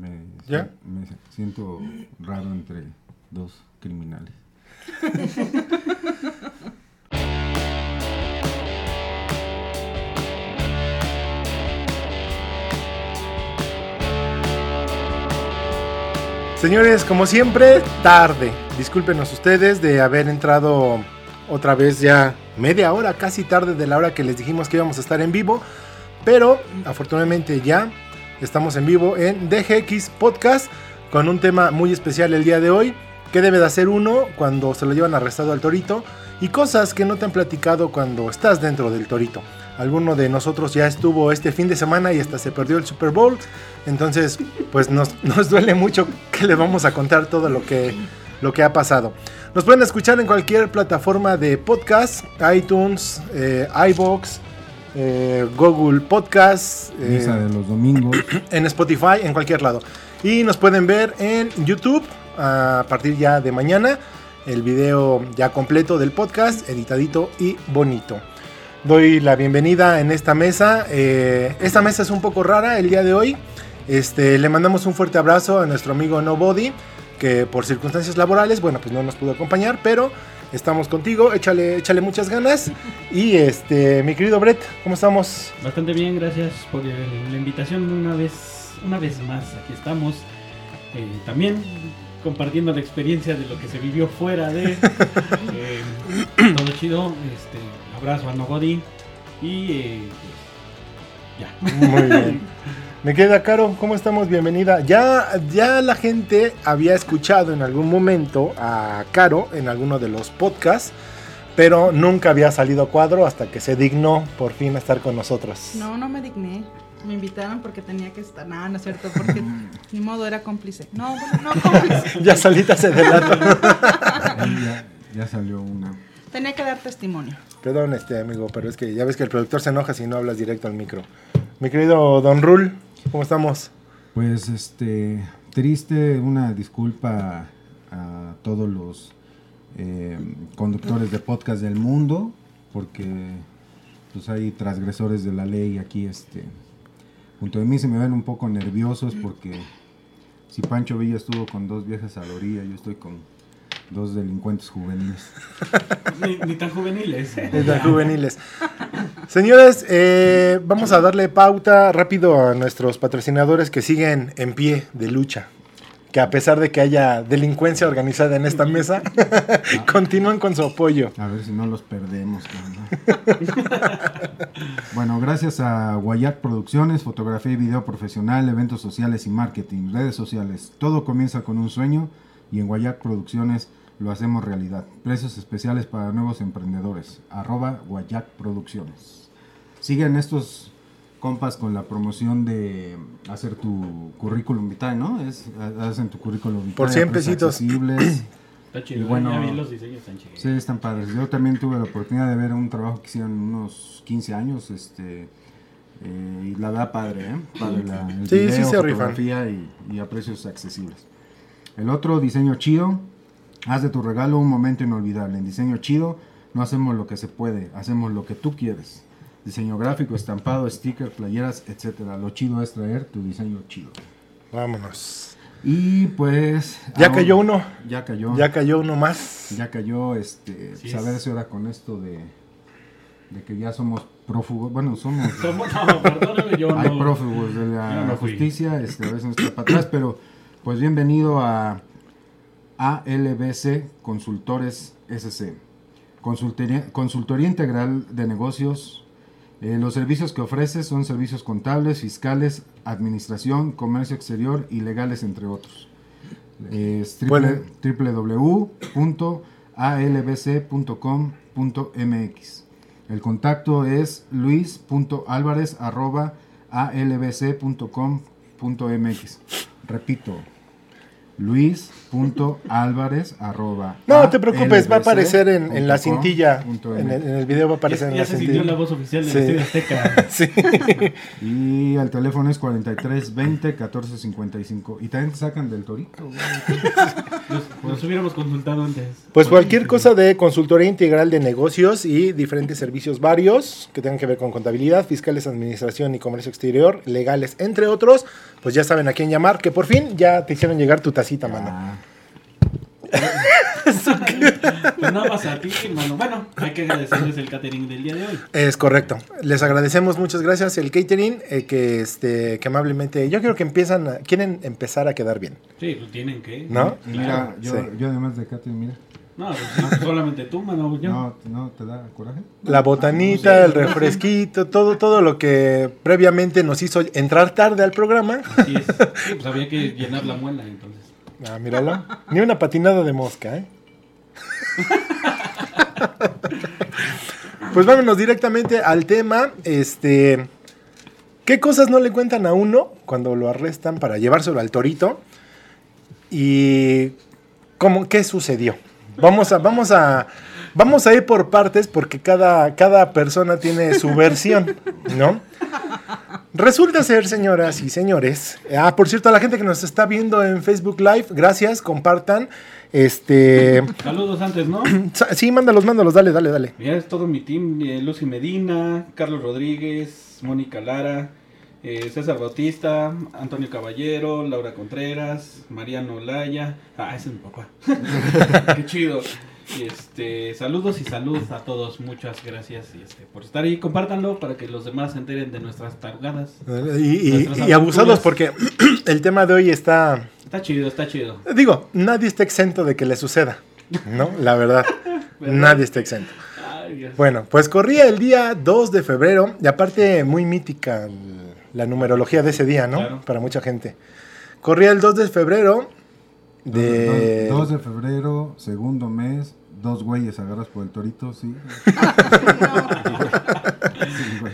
Me, ¿Ya? me siento raro entre dos criminales. Señores, como siempre, tarde. Discúlpenos ustedes de haber entrado otra vez ya media hora, casi tarde de la hora que les dijimos que íbamos a estar en vivo. Pero afortunadamente ya estamos en vivo en DGX Podcast con un tema muy especial el día de hoy. ¿Qué debe de hacer uno cuando se lo llevan arrestado al torito? Y cosas que no te han platicado cuando estás dentro del torito. Alguno de nosotros ya estuvo este fin de semana y hasta se perdió el Super Bowl. Entonces, pues nos, nos duele mucho que le vamos a contar todo lo que, lo que ha pasado. Nos pueden escuchar en cualquier plataforma de podcast, iTunes, eh, iBox, eh, Google Podcast, eh, Misa de los domingos. en Spotify, en cualquier lado. Y nos pueden ver en YouTube a partir ya de mañana. El video ya completo del podcast, editadito y bonito. Doy la bienvenida en esta mesa. Eh, esta mesa es un poco rara el día de hoy. Este, le mandamos un fuerte abrazo a nuestro amigo Nobody, que por circunstancias laborales, bueno, pues no nos pudo acompañar, pero estamos contigo. Échale, échale muchas ganas. Y este, mi querido Brett, ¿cómo estamos? Bastante bien, gracias por la invitación una vez, una vez más. Aquí estamos. Eh, también compartiendo la experiencia de lo que se vivió fuera de eh, todo chido. Este, abrazo a Nobody y eh, pues, ya. Muy bien. Me queda Caro, ¿cómo estamos? Bienvenida. Ya, ya la gente había escuchado en algún momento a Caro en alguno de los podcasts, pero nunca había salido a cuadro hasta que se dignó por fin a estar con nosotros. No, no me digné. Me invitaron porque tenía que estar. No, no es cierto, porque ni modo era cómplice. No, bueno, no cómplice. Ya solita se delató. ya, ya salió una. Tenía que dar testimonio. Perdón, este amigo, pero es que ya ves que el productor se enoja si no hablas directo al micro. Mi querido Don Rul, ¿cómo estamos? Pues este, triste, una disculpa a todos los eh, conductores de podcast del mundo, porque pues hay transgresores de la ley aquí, este, junto de mí se me ven un poco nerviosos porque si Pancho Villa estuvo con dos viejas a la orilla, yo estoy con dos delincuentes juveniles. Ni, ni tan juveniles. Es de juveniles. Señores, eh, vamos a darle pauta rápido a nuestros patrocinadores que siguen en pie de lucha. Que a pesar de que haya delincuencia organizada en esta mesa, continúan con su apoyo. A ver si no los perdemos. cabrón. bueno, gracias a Guayac Producciones, fotografía y video profesional, eventos sociales y marketing, redes sociales. Todo comienza con un sueño y en Guayac Producciones lo hacemos realidad. Precios especiales para nuevos emprendedores. Arroba Guayac Producciones. Siguen estos compas con la promoción de hacer tu currículum vitae, ¿no? Es, hacen tu currículum vitae. Por a 100 precios pesitos. Está chido. Y bueno- ya vi los diseños, están chidos. Sí, están padres. Yo también tuve la oportunidad de ver un trabajo que hicieron unos 15 años, este, eh, y la verdad padre, ¿eh? Padre la, el Sí, sí video, se rifan. fotografía y, y a precios accesibles. El otro, diseño chido. Haz de tu regalo un momento inolvidable. En diseño chido no hacemos lo que se puede, hacemos lo que tú quieres. Diseño gráfico, estampado, sticker, playeras, etcétera. Lo chido es traer tu diseño chido. Vámonos. Y pues... Ya ahora- cayó uno, Ya cayó. ya cayó uno más. Ya cayó, este, Sí pues, a es. ver si ahora con esto de, de que ya somos prófugos, bueno, somos, Somos- no, perdóname, yo hay no. prófugos de la no justicia, este, a veces nos está para atrás, pero pues bienvenido a ALBC Consultores SC, consultoría, consultoría integral de negocios. Eh, los servicios que ofrece son servicios contables, fiscales, administración, comercio exterior y legales, entre otros. Es Pueden- www.albc.com.mx. El contacto es luis.alvarez.albc.com.mx. Repito, luis.alvarez arroba No te preocupes, va a aparecer en, en la cintilla. En el, en el video va a aparecer ya en la se sintió la cintilla. voz oficial de Sí. Estadio Azteca. Sí. Y el teléfono es 43 20 14 55. Y también te sacan del torito. nos hubiéramos consultado antes. Pues cualquier cosa de consultoría integral de negocios y diferentes servicios varios que tengan que ver con contabilidad, fiscales, administración y comercio exterior, legales, entre otros, pues ya saben a quién llamar, que por fin ya te hicieron llegar tu tacita, mano. Ah, Pues nada más a ti, hermano. Bueno, hay que agradecerles el catering del día de hoy. Es correcto. Les agradecemos, muchas gracias el catering, eh, que este que amablemente, yo creo que empiezan, a- quieren empezar a quedar bien, Sí, pues tienen que. ¿no? y mira, Claro. yo, Sí. yo además de Katy, mira. No, pues, no, solamente tú, mano. Yo. No, no te da coraje. La botanita, el refresquito, todo, todo lo que previamente nos hizo entrar tarde al programa. Así es. Sí, pues había que llenar la muela, entonces. Ah, míralo. Ni una patinada de mosca, ¿eh? Pues vámonos directamente al tema. Este. ¿Qué cosas no le cuentan a uno cuando lo arrestan para llevárselo al torito? Y cómo, qué sucedió. Vamos a, vamos a, vamos a ir por partes porque cada, cada persona tiene su versión, ¿no? Resulta ser, señoras y señores. Ah, por cierto, a la gente que nos está viendo en Facebook Live, gracias, compartan. Este. Saludos antes, ¿no? Sí, mándalos, mándalos, dale, dale, dale. Ya es todo mi team, eh, Lucy Medina, Carlos Rodríguez, Mónica Lara, eh, César Bautista, Antonio Caballero, Laura Contreras, Mariano Olaya. Ah, ese es mi papá. Qué chido. Y este, saludos y salud a todos, muchas gracias y este, por estar ahí, compártanlo para que los demás se enteren de nuestras targadas. Y, y- Nuestras y abusados porque el tema de hoy está. Está chido, está chido. Digo, nadie está exento de que le suceda, ¿no? La verdad. ¿Verdad? nadie está exento. Ay, Dios. Bueno, pues corría el día 2 de febrero, y aparte muy mítica la numerología de ese día, ¿no? Claro. Para mucha gente. Corría el 2 de febrero de... 2 de febrero, segundo mes, dos güeyes agarras por el torito, sí. Sí, güey.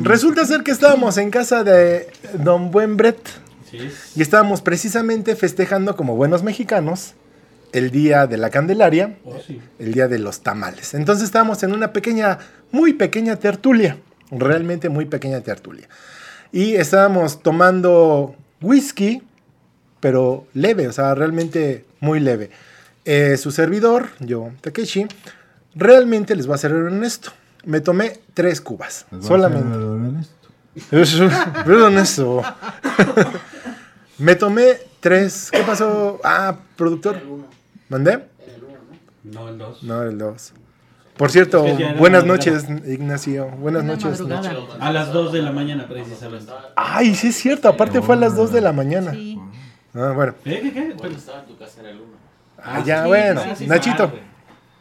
Resulta ser que estábamos en casa de Don Buen Brett Sí, y estábamos precisamente festejando como buenos mexicanos el día de la Candelaria, oh, sí. el día de los tamales. Entonces estábamos en una pequeña, muy pequeña tertulia, realmente muy pequeña tertulia. Y estábamos tomando whisky, pero leve, o sea, realmente muy leve. Eh, su servidor, yo, Takeshi, realmente les voy a ser honesto. Me tomé tres cubas, solamente. ser honesto. Eso, perdón eso. Me tomé tres. ¿Qué pasó? Ah, productor. ¿Mandé? No, el 2. No, el dos. Por cierto, Es que buenas madrugada. noches, Ignacio. Buenas Una noches. madrugada. A las 2 de la mañana, precisamente. Ay, sí es cierto. Aparte fue a las 2 de la mañana. Sí. Ah, bueno. ¿Eh? ¿Qué? ¿Qué? Cuando Pero- estaba en tu casa era el 1. Ah, ya, sí, bueno. sí, sí, Nachito, güey.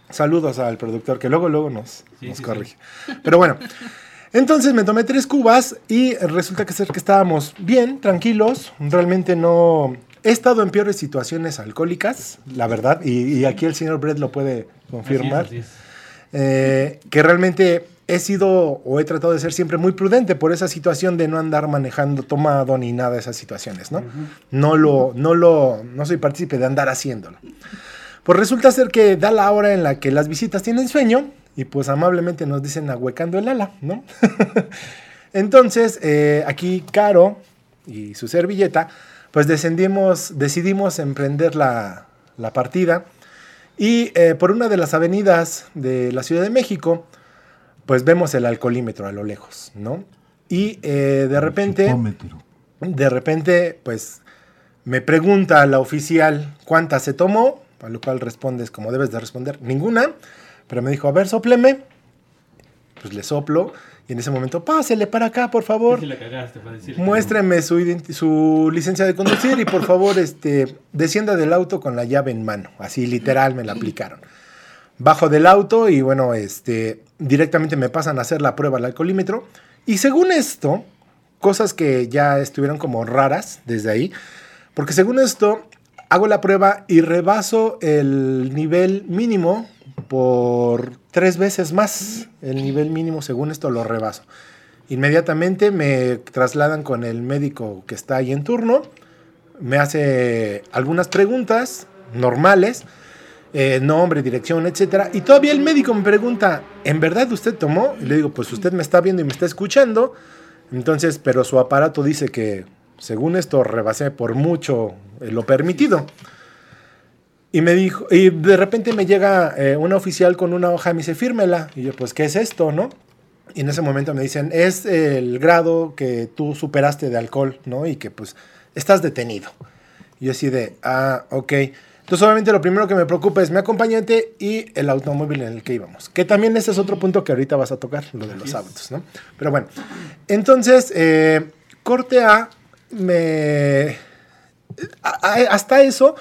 saludos al productor que luego, luego nos, nos corrige. Pero bueno. Entonces me tomé tres cubas y resulta que ser que estábamos bien, tranquilos. Realmente no. He estado en peores situaciones alcohólicas, la verdad, y, y aquí el señor Brett lo puede confirmar. Así es, así es. eh, que realmente he sido o he tratado de ser siempre muy prudente por esa situación de no andar manejando tomado ni nada de esas situaciones, ¿no? No lo, no lo, no soy partícipe de andar haciéndolo. Pues resulta ser que da la hora en la que las visitas tienen sueño y pues amablemente nos dicen ahuecando el ala, ¿no? Entonces, eh, aquí Caro y su servilleta, pues descendimos, decidimos emprender la, la partida y eh, por una de las avenidas de la Ciudad de México, pues vemos el alcoholímetro a lo lejos, ¿no? Y eh, de repente, de repente, pues me pregunta la oficial cuántas se tomó, a lo cual respondes como debes de responder, ninguna, pero me dijo, a ver, sopleme, pues le soplo, y en ese momento, pásele para acá, por favor. Sí la cagaste para decir. Muéstreme su, su licencia de conducir y por favor este, descienda del auto con la llave en mano. Así literal me la aplicaron. Bajo del auto y bueno, este, directamente me pasan a hacer la prueba al alcoholímetro. Y según esto, cosas que ya estuvieron como raras desde ahí, porque según esto, hago la prueba y rebaso el nivel mínimo por tres veces más. El nivel mínimo, según esto, lo rebaso. Inmediatamente me trasladan con el médico que está ahí en turno. me hace algunas preguntas normales, eh, nombre, dirección, etcétera, y todavía el médico me pregunta, ¿en verdad usted tomó? Y le digo, pues usted me está viendo y me está escuchando, entonces, pero su aparato dice que, según esto, rebasé por mucho eh, lo permitido. Y me dijo, y de repente me llega eh, una oficial con una hoja y me dice, fírmela. Y yo, pues, ¿qué es esto, no? Y en ese momento me dicen, es el grado que tú superaste de alcohol, ¿no? Y que pues estás detenido. Y yo así de, ah, ok. Entonces obviamente lo primero que me preocupa es mi acompañante y el automóvil en el que íbamos. Que también ese es otro punto que ahorita vas a tocar, lo de los autos, ¿no? Pero bueno, entonces, eh, corte A, me... a- a- hasta eso,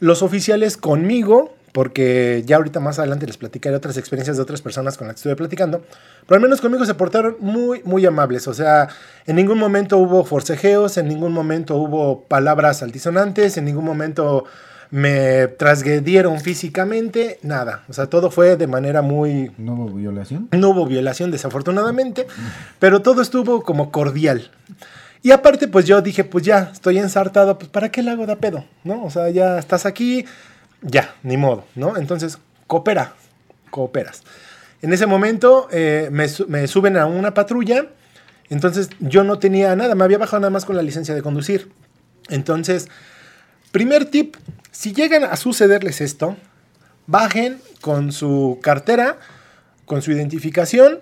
los oficiales conmigo, porque ya ahorita más adelante les platicaré otras experiencias de otras personas con las que estuve platicando, pero al menos conmigo se portaron muy, muy amables. O sea, en ningún momento hubo forcejeos, en ningún momento hubo palabras altisonantes, en ningún momento me trasgredieron físicamente, nada. O sea, todo fue de manera muy, ¿No hubo violación? no hubo violación, desafortunadamente, pero todo estuvo como cordial. Y aparte, pues yo dije, pues ya, estoy ensartado, pues ¿para qué le hago de pedo? ¿No? O sea, ya estás aquí, ya, ni modo, ¿no? Entonces, coopera, cooperas. En ese momento eh, me, me suben a una patrulla, entonces yo no tenía nada, me había bajado nada más con la licencia de conducir. Entonces, primer tip, si llegan a sucederles esto, bajen con su cartera, con su identificación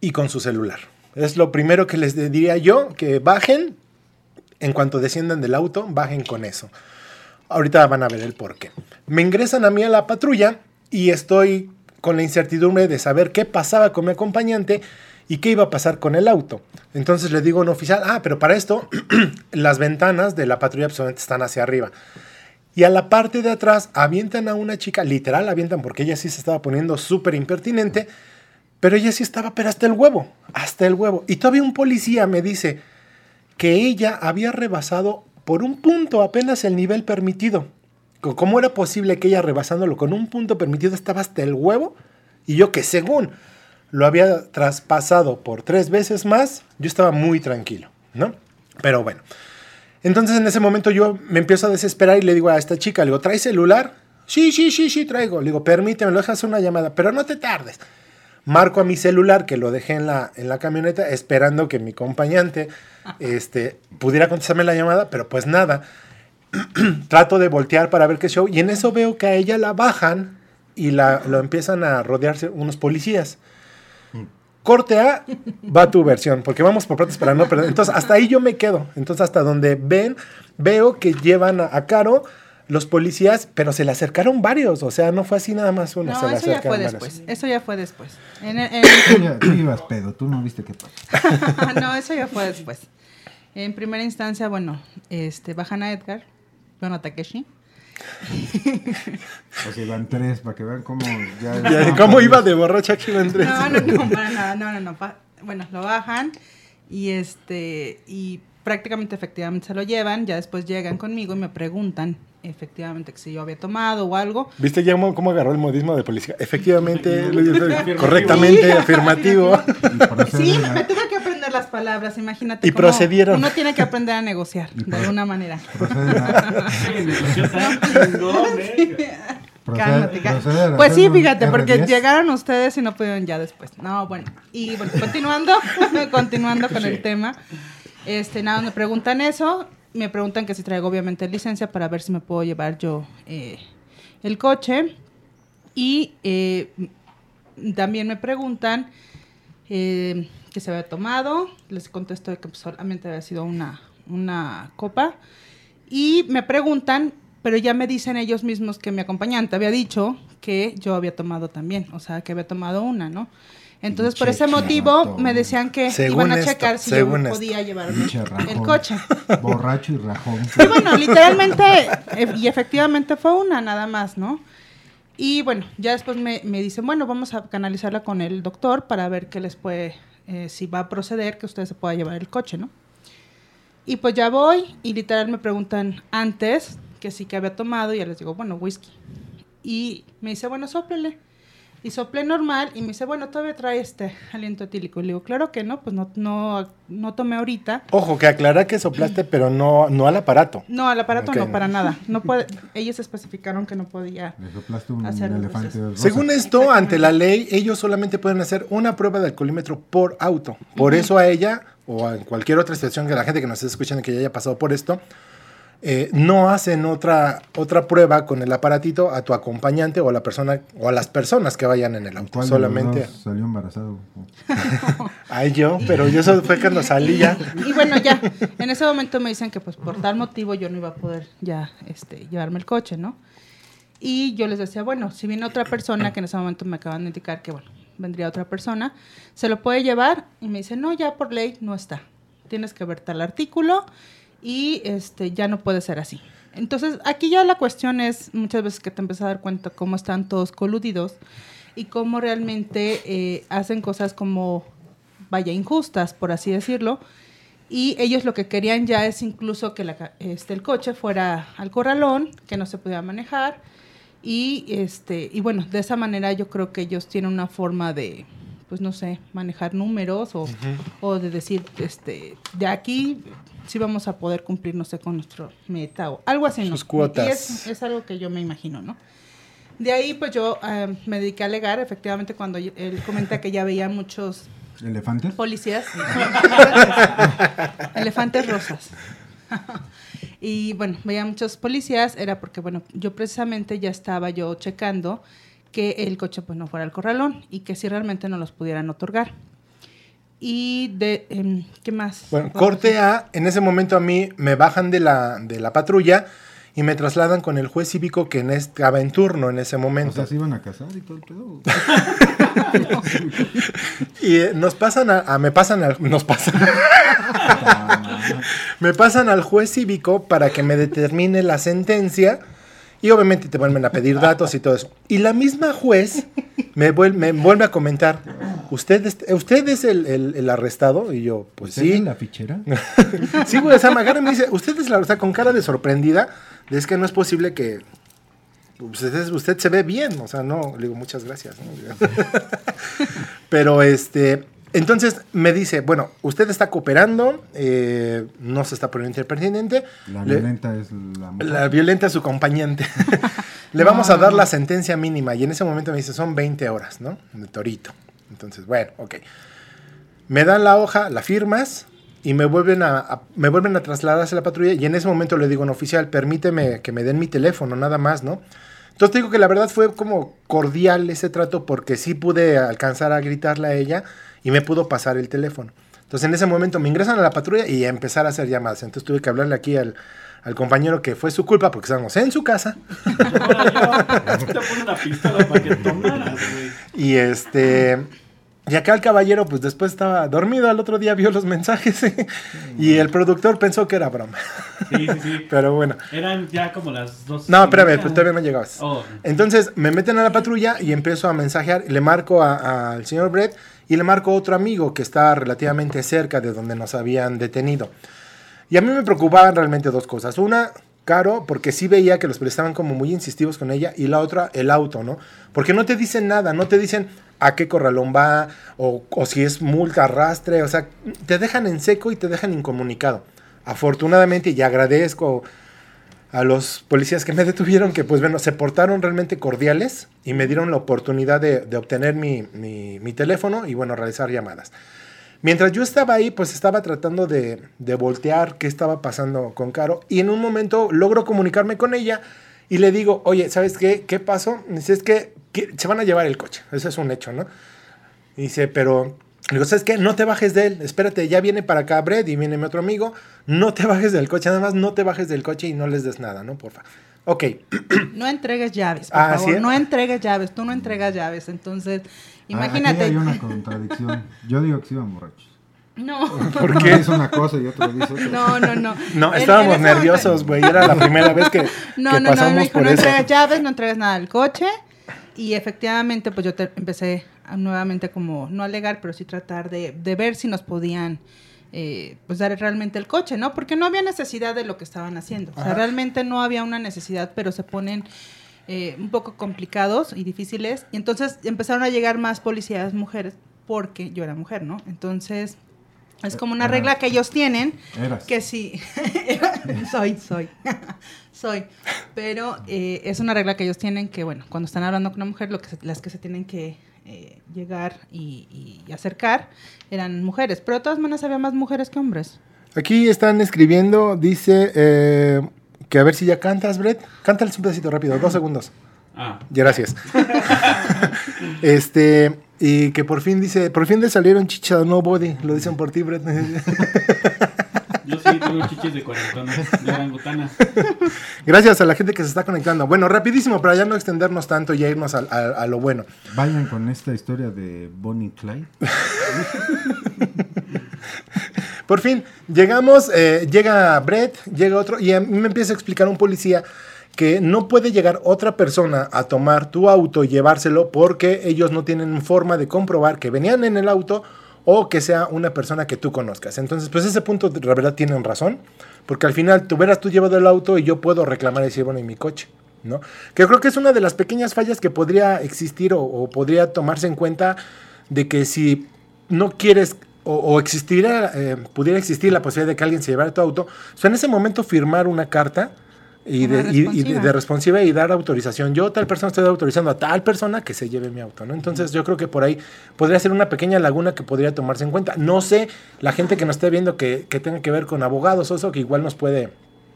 y con su celular. Es lo primero que les diría yo, que bajen, en cuanto desciendan del auto, bajen con eso. Ahorita van a ver el por qué. Me ingresan a mí a la patrulla y estoy con la incertidumbre de saber qué pasaba con mi acompañante y qué iba a pasar con el auto. Entonces le digo a un oficial, ah, pero para esto las ventanas de la patrulla absolutamente están hacia arriba. Y a la parte de atrás avientan a una chica, literal avientan porque ella sí se estaba poniendo súper impertinente, pero ella sí estaba, pero hasta el huevo, hasta el huevo. Y todavía un policía me dice que ella había rebasado por un punto apenas el nivel permitido. ¿Cómo era posible que ella rebasándolo con un punto permitido estaba hasta el huevo? Y yo que según lo había traspasado por tres veces más, yo estaba muy tranquilo, ¿no? Pero bueno. Entonces en ese momento yo me empiezo a desesperar y le digo a esta chica, le digo, ¿traes celular? Sí, sí, sí, sí, traigo. Le digo, permíteme, lo dejas una llamada, pero no te tardes. Marco a mi celular, que lo dejé en la, en la camioneta, esperando que mi acompañante este, pudiera contestarme la llamada, pero pues nada. Trato de voltear para ver qué show, y en eso veo que a ella la bajan y la, lo empiezan a rodearse unos policías. Corte A, va tu versión, porque vamos por partes para no perder. Entonces, hasta ahí yo me quedo. Entonces, hasta donde ven, veo que llevan a, a Caro los policías, pero se le acercaron varios. O sea, no fue así nada más uno. No, se le eso ya fue varios. después. Eso ya fue después. En el- en- Tú, ya- tú ibas pedo, tú no viste qué pasó. no, eso ya fue después. En primera instancia, bueno, este, bajan a Edgar, bueno, a Takeshi. O sea, iban tres para que vean cómo ya. Ya, ¿Cómo iba de borracha que iba en tres? No, no, no, para nada, no, no, no. pa- Bueno, lo bajan y este, y prácticamente efectivamente se lo llevan, ya después llegan conmigo y me preguntan efectivamente que si yo había tomado o algo. ¿Viste ya cómo, agarró el modismo de policía? Efectivamente, correctamente, afirmativo. Sí, me tuve que las palabras, imagínate. Y cómo procedieron. Uno tiene que aprender a negociar, de alguna manera. eh. Cálmate, Pues sí, fíjate, porque R10. llegaron ustedes y no pudieron ya después. No, bueno. Y bueno, continuando, continuando con el tema. Este, nada, me preguntan eso. Me preguntan que si traigo obviamente licencia para ver si me puedo llevar yo eh, el coche. Y eh, también me preguntan eh, que se había tomado. Les contesto que pues, solamente había sido una, una copa. Y me preguntan, pero ya me dicen ellos mismos que mi acompañante había dicho que yo había tomado también, o sea, que había tomado una, ¿no? Entonces, por ese motivo, rato. me decían que Según iban a esto, checar si yo esto. podía llevarme Pinche el coche. Borracho y rajón. Y bueno, literalmente, eh, y efectivamente fue una nada más, ¿no? Y bueno, ya después me, me dicen, bueno, vamos a canalizarla con el doctor para ver qué les puede, eh, si va a proceder, que usted se pueda llevar el coche, ¿no? Y pues ya voy y literal me preguntan antes que sí que había tomado y ya les digo, bueno, whisky. Y me dice, bueno, sóplele. Y soplé normal y me dice, bueno, todavía trae este aliento etílico. Y le digo, claro que no, pues no, no, no tomé ahorita. Ojo, que aclara que soplaste, pero no, no al aparato. No, al aparato no, para nada. No puede, ellos especificaron que no podía. Le soplaste un Hacer elefante rosa. Según esto, ante la ley, ellos solamente pueden hacer una prueba de alcoholímetro por auto. Por eso a ella, o en cualquier otra situación que la gente que nos esté escuchando que ya haya pasado por esto, eh, no hacen otra, otra prueba con el aparatito a tu acompañante o a la persona o a las personas que vayan en el auto. ¿Cuál de los Solamente. dos salió embarazado? Ay, yo, pero yo eso fue cuando salí ya. Y bueno, ya, en ese momento me dicen que pues por tal motivo yo no iba a poder ya este, llevarme el coche, ¿no? Y yo les decía, bueno, si viene otra persona, que en ese momento me acaban de indicar que, bueno, vendría otra persona, ¿se lo puede llevar? Y me dice, no, ya por ley no está. Tienes que ver tal artículo y este, ya no puede ser así. Entonces, aquí ya la cuestión es muchas veces que te empiezas a dar cuenta cómo están todos coludidos y cómo realmente eh, hacen cosas como, vaya, injustas, por así decirlo. Y ellos lo que querían ya es incluso que la este, el coche fuera al corralón, que no se pudiera manejar. Y, este, y bueno, de esa manera yo creo que ellos tienen una forma de, pues no sé, manejar números o, o de decir, este, de aquí sí vamos a poder cumplir, no sé, con nuestro meta o algo así. ¿no? Sus cuotas. Y es, es algo que yo me imagino, ¿no? De ahí, pues yo eh, me dediqué a alegar, efectivamente, cuando él comenta que ya veía muchos ¿Elefantes? policías. elefantes, elefantes rosas. y bueno, veía muchos policías, era porque, bueno, yo precisamente ya estaba yo checando que el coche pues no fuera al corralón y que si realmente no los pudieran otorgar. Y de, em, ¿qué más? Bueno, corte A, en ese momento a mí me bajan de la, de la patrulla y me trasladan con el juez cívico que en estaba en turno en ese O momento. sea, se iban a casar y todo el pedo. Y eh, nos pasan a, a- me pasan al, nos pasan, me pasan al juez cívico para que me determine la sentencia y obviamente te vuelven a pedir datos y todo eso. Y la misma juez me vuelve, me vuelve a comentar, ¿usted es, usted es el, el- el arrestado? Y yo, pues ¿Usted es sí. la fichera? Sí, güey, o sea, me agarra y me dice, usted es la, o sea, con cara de sorprendida, de es que no es posible que usted, usted se ve bien, o sea, no, le digo, muchas gracias. ¿no? Pero este, entonces me dice, bueno, usted está cooperando, eh, no se está poniendo interpertinente, La le- violenta es la mujer. la violenta es su acompañante. Le vamos a dar la sentencia mínima. Y en ese momento me dice, son 20 horas, ¿no? De torito. Entonces, bueno, ok. Me dan la hoja, la firmas y me vuelven a, a- me vuelven a trasladar hacia la patrulla. Y en ese momento le digo, no, oficial, permíteme que me den mi teléfono, nada más, ¿no? Entonces te digo que la verdad fue como cordial ese trato porque sí pude alcanzar a gritarle a ella y me pudo pasar el teléfono. Entonces en ese momento me ingresan a la patrulla y a empezar a hacer llamadas. Entonces tuve que hablarle aquí al, al compañero que fue su culpa porque estábamos en su casa. Ahora yo te puse una pistola para que tomaras, güey. Y este. Y acá el caballero, pues después estaba dormido, al otro día vio los mensajes y el productor pensó que era broma. Sí, sí, sí. Pero bueno. Eran ya como las dos. No, espérame, pues todavía no llegabas. Oh, Entonces me meten a la patrulla y empiezo a mensajear. Le marco al señor Brett y le marco a otro amigo que está relativamente cerca de donde nos habían detenido. Y a mí me preocupaban realmente dos cosas. Una, Caro, porque sí veía que los policías estaban como muy insistivos con ella. Y la otra, el auto, ¿no? Porque no te dicen nada, no te dicen a qué corralón va o, o si es multa, arrastre. O sea, te dejan en seco y te dejan incomunicado. Afortunadamente, y agradezco a los policías que me detuvieron, que pues bueno, se portaron realmente cordiales y me dieron la oportunidad de, obtener mi, mi- mi teléfono y bueno, realizar llamadas. Mientras yo estaba ahí, pues estaba tratando de, de voltear qué estaba pasando con Caro y en un momento logro comunicarme con ella y le digo, oye, ¿sabes qué? ¿Qué pasó? Dice, es que, que se van a llevar el coche, eso es un hecho, ¿no? Y dice, pero, le digo, ¿sabes qué? No te bajes de él, espérate, ya viene para acá Brett y viene mi otro amigo, no te bajes del coche, nada más no te bajes del coche y no les des nada, ¿no? Porfa. Ok, No entregues llaves, por Ah, favor. ¿sí? No entregues llaves, tú no entregas llaves. Entonces, Ah, imagínate. Aquí hay una contradicción. Yo digo que sí iban borrachos. No, ¿por Uno qué? dice una cosa y otro dice otra. no, no, no. No, estábamos en nerviosos, güey. Era la primera vez que, No, que no, no, pasamos no, dijo, por no eso. entregas llaves, no entregas nada al coche. Y efectivamente, pues yo te- empecé a nuevamente como, no alegar, pero sí tratar de, de ver si nos podían, eh, pues dar realmente el coche, ¿no? Porque no había necesidad de lo que estaban haciendo. O sea, Ajá. realmente no había una necesidad, pero se ponen eh, un poco complicados y difíciles. Y entonces empezaron a llegar más policías mujeres porque yo era mujer, ¿no? Entonces es como una regla que ellos tienen Eras. que sí, soy, soy, soy, pero eh, es una regla que ellos tienen que, bueno, cuando están hablando con una mujer, lo que se- las que se tienen que eh, llegar y, y acercar eran mujeres, pero de todas maneras había más mujeres que hombres. Aquí están escribiendo, dice eh, que a ver si ya cantas, Brett. Cántales un pedacito rápido, dos segundos. Ah, Ya, Gracias. este, y que por fin dice, por fin le salieron chicha no body, lo dicen por ti, Brett. yo sí tengo chichis de cuarentona, de orangutana. Gracias a la gente que se está conectando. Bueno, rapidísimo, para ya no extendernos tanto y ya irnos al- al- a, lo bueno. Vayan con esta historia de Bonnie Clyde. Por fin, llegamos, eh, llega Brett, llega otro, y a mí me empieza a explicar un policía que no puede llegar otra persona a tomar tu auto y llevárselo porque ellos no tienen forma de comprobar que venían en el auto o que sea una persona que tú conozcas. Entonces, pues ese punto, la verdad, tienen razón, porque al final tú verás tú llevado el auto y yo puedo reclamar y decir, bueno, y mi coche. ¿No? Que creo que es una de las pequeñas fallas que podría existir o, podría tomarse en cuenta de que si no quieres o, o eh, pudiera existir la posibilidad de que alguien se llevara tu auto, en ese momento firmar una carta y de, y- y de- responsiva. de responsiva y dar autorización. Yo, tal persona, estoy autorizando a tal persona que se lleve mi auto, ¿no? Entonces, yo creo que por ahí podría ser una pequeña laguna que podría tomarse en cuenta. No sé, la gente que nos esté viendo que, que tenga que ver con abogados o eso, que igual nos puede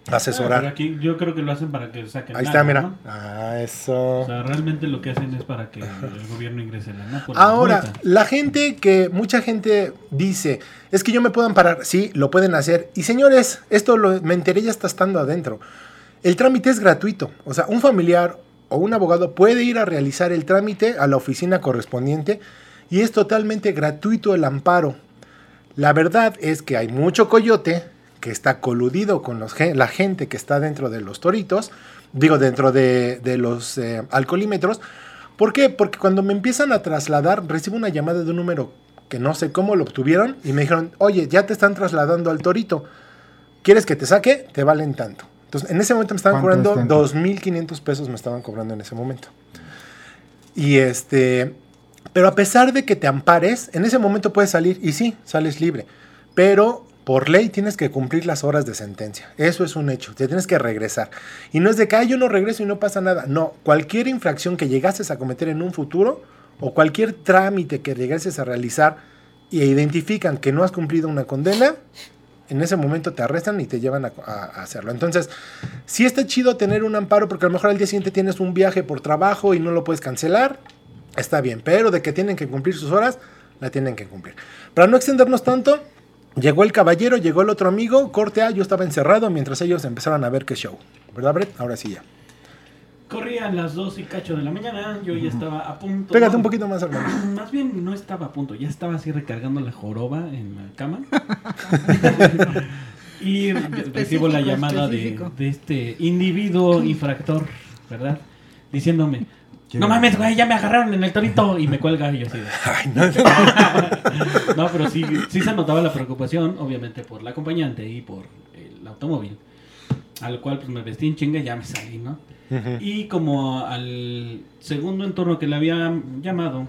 Pero asesorar. aquí yo creo que lo hacen para que saquen Ahí está, mira. ¿no? Ah, eso. O sea, realmente lo que hacen es para que el gobierno ingrese por la Ahora, multa. la gente que mucha gente dice, es que yo me puedo amparar, sí, lo pueden hacer. Y señores, esto lo, me enteré ya está estando adentro. El trámite es gratuito. O sea, un familiar o un abogado puede ir a realizar el trámite a la oficina correspondiente y es totalmente gratuito el amparo. La verdad es que hay mucho coyote que está coludido con la gente que está dentro de los toritos, digo, dentro de, de los eh, alcoholímetros. ¿Por qué? Porque cuando me empiezan a trasladar, recibo una llamada de un número que no sé cómo lo obtuvieron y me dijeron, oye, ya te están trasladando al torito. ¿Quieres que te saque? Te valen tanto. Entonces, en ese momento me estaban ¿Cuánto es cobrando tanto? 2.500 pesos, me estaban cobrando en ese momento. Y este, pero a pesar de que te ampares, en ese momento puedes salir y sí, sales libre. Pero por ley tienes que cumplir las horas de sentencia. Eso es un hecho. Te tienes que regresar. Y no es de que "Ay, yo no regreso y no pasa nada. No, cualquier infracción que llegases a cometer en un futuro o cualquier trámite que llegases a realizar y identifican que no has cumplido una condena, en ese momento te arrestan y te llevan a, hacerlo. Entonces, sí está chido tener un amparo porque a lo mejor al día siguiente tienes un viaje por trabajo y no lo puedes cancelar. Está bien, pero de que tienen que cumplir sus horas, la tienen que cumplir. Para no extendernos tanto, llegó el caballero, llegó el otro amigo, corte A, yo estaba encerrado mientras ellos empezaron a ver qué show. ¿Verdad, Brett? Ahora sí ya. Corrían las 2 y cacho de la mañana, yo ya estaba a punto. Pégate no, un poquito más, hermano. Más bien no estaba a punto, ya estaba así recargando la joroba en la cama. y recibo la llamada de, este individuo infractor, ¿verdad? Diciéndome, ¿Qué? no mames, güey, ya me agarraron en el torito y me cuelga y yo así de... Ay, no. No, pero sí, sí se notaba la preocupación, obviamente por la acompañante y por el automóvil. Al cual pues me vestí en chinga y ya me salí, ¿no? Y como al segundo entorno que le había llamado,